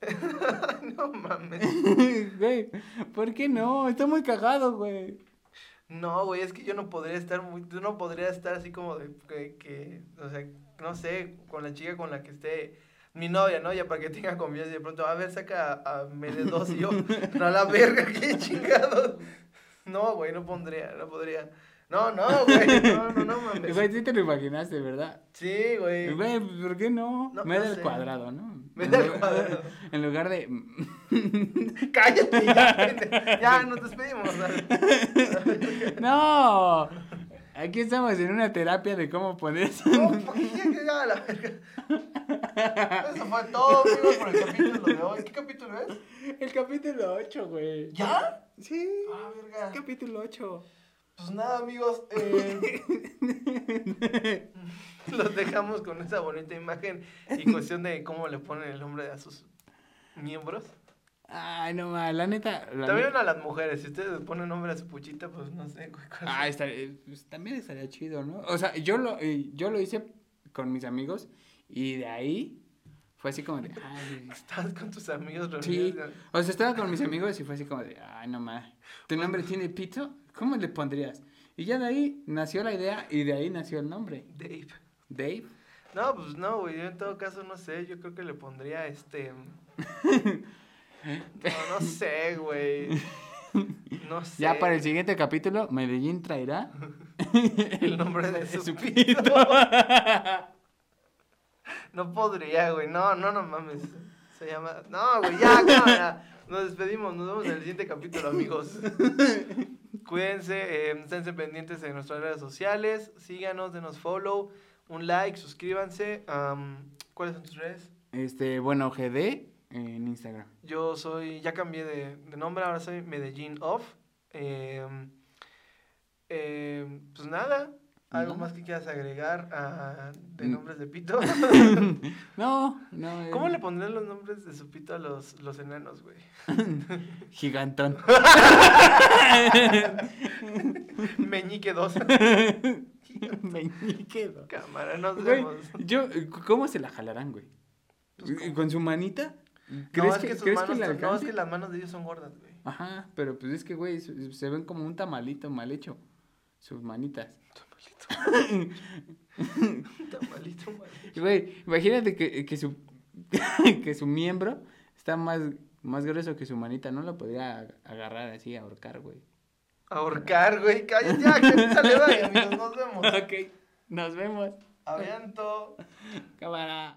[laughs] No mames. [laughs] Güey, ¿por qué no? Está muy cagado, güey. No, güey, es que yo no podría estar muy, yo no podría estar así como de que, que, o sea, no sé, con la chica con la que esté mi novia, ¿no? Ya para que tenga confianza y de pronto, a ver, saca a, a dos y yo, [laughs] no a la verga, qué chingados. No, güey, no pondría, no podría. No, no, güey, no, no, no mames. Güey, sí te lo imaginaste, ¿verdad? Sí, güey. Güey, ¿por qué no? No, no al cuadrado, ¿no? Mede al En lugar- cuadrado. En lugar de... [laughs] Cállate, ya, [laughs] ya, nos despedimos. [laughs] ¡No! Aquí estamos en una terapia de cómo poner... No, ¿por qué ya que ya, la verga? Eso fue todo, amigos, por el capítulo de hoy. ¿Qué capítulo es? El capítulo 8, güey. ¿Ya? Sí. Ah, verga. Capítulo 8. Pues nada, amigos. eh, [laughs] los dejamos con esa bonita imagen y cuestión de cómo le ponen el nombre a sus miembros. Ay, no más, la neta. la También neta- a las mujeres. Si ustedes le ponen nombre a su puchita, pues no sé. Ah, estaría- pues, también estaría chido, ¿no? O sea, yo lo, eh, yo lo hice con mis amigos y de ahí fue así como de, [laughs] ay, Estás con tus amigos Sí. reunidos. o sea, estaba con mis amigos y fue así como de, ay, no más, ¿tu nombre tiene pito? ¿Cómo le pondrías? Y ya de ahí nació la idea y de ahí nació el nombre, Dave. Dave. No, pues no, güey. Yo en todo caso no sé. Yo creo que le pondría este. [laughs] No, no sé, güey. No sé. Ya para el siguiente capítulo, Medellín traerá [laughs] El nombre de [laughs] su, pito. No podría, güey. No, no, no mames. Se llama. No, güey, ya, cámara. Nos despedimos. Nos vemos en el siguiente capítulo, amigos. Cuídense, eh, esténse pendientes de nuestras redes sociales. Síganos, denos follow, un like, suscríbanse. ¿Cuáles son tus redes? Este, bueno, GD en Instagram. Yo soy, ya cambié de, de nombre, ahora soy Medellín Off. Eh, eh, pues nada, algo más que quieras agregar de Mm. nombres de pito. [laughs] No, no. eh, ¿Cómo le pondrían los nombres de su pito a los, los enanos, güey? [laughs] Gigantón. [laughs] Meñique 2. [laughs] Meñique. Cámara, nos Güey, vemos. yo, ¿cómo se la jalarán, güey? Pues. ¿Con su manita? No, ¿Crees es que, que, sus ¿crees manos, que son- no, es que las manos de ellos son gordas, güey. Ajá, pero pues es que, güey, se, ven como un tamalito mal hecho. sus manitas. Tamalito, [laughs] malito. Güey, imagínate que, que su [laughs] que su miembro está más, más grueso que su manita, no lo podría agarrar así, ahorcar, güey. Ahorcar, güey. Cállate ya, que sale, amigos. Nos vemos. Ok, nos vemos. Aviento. Cámara.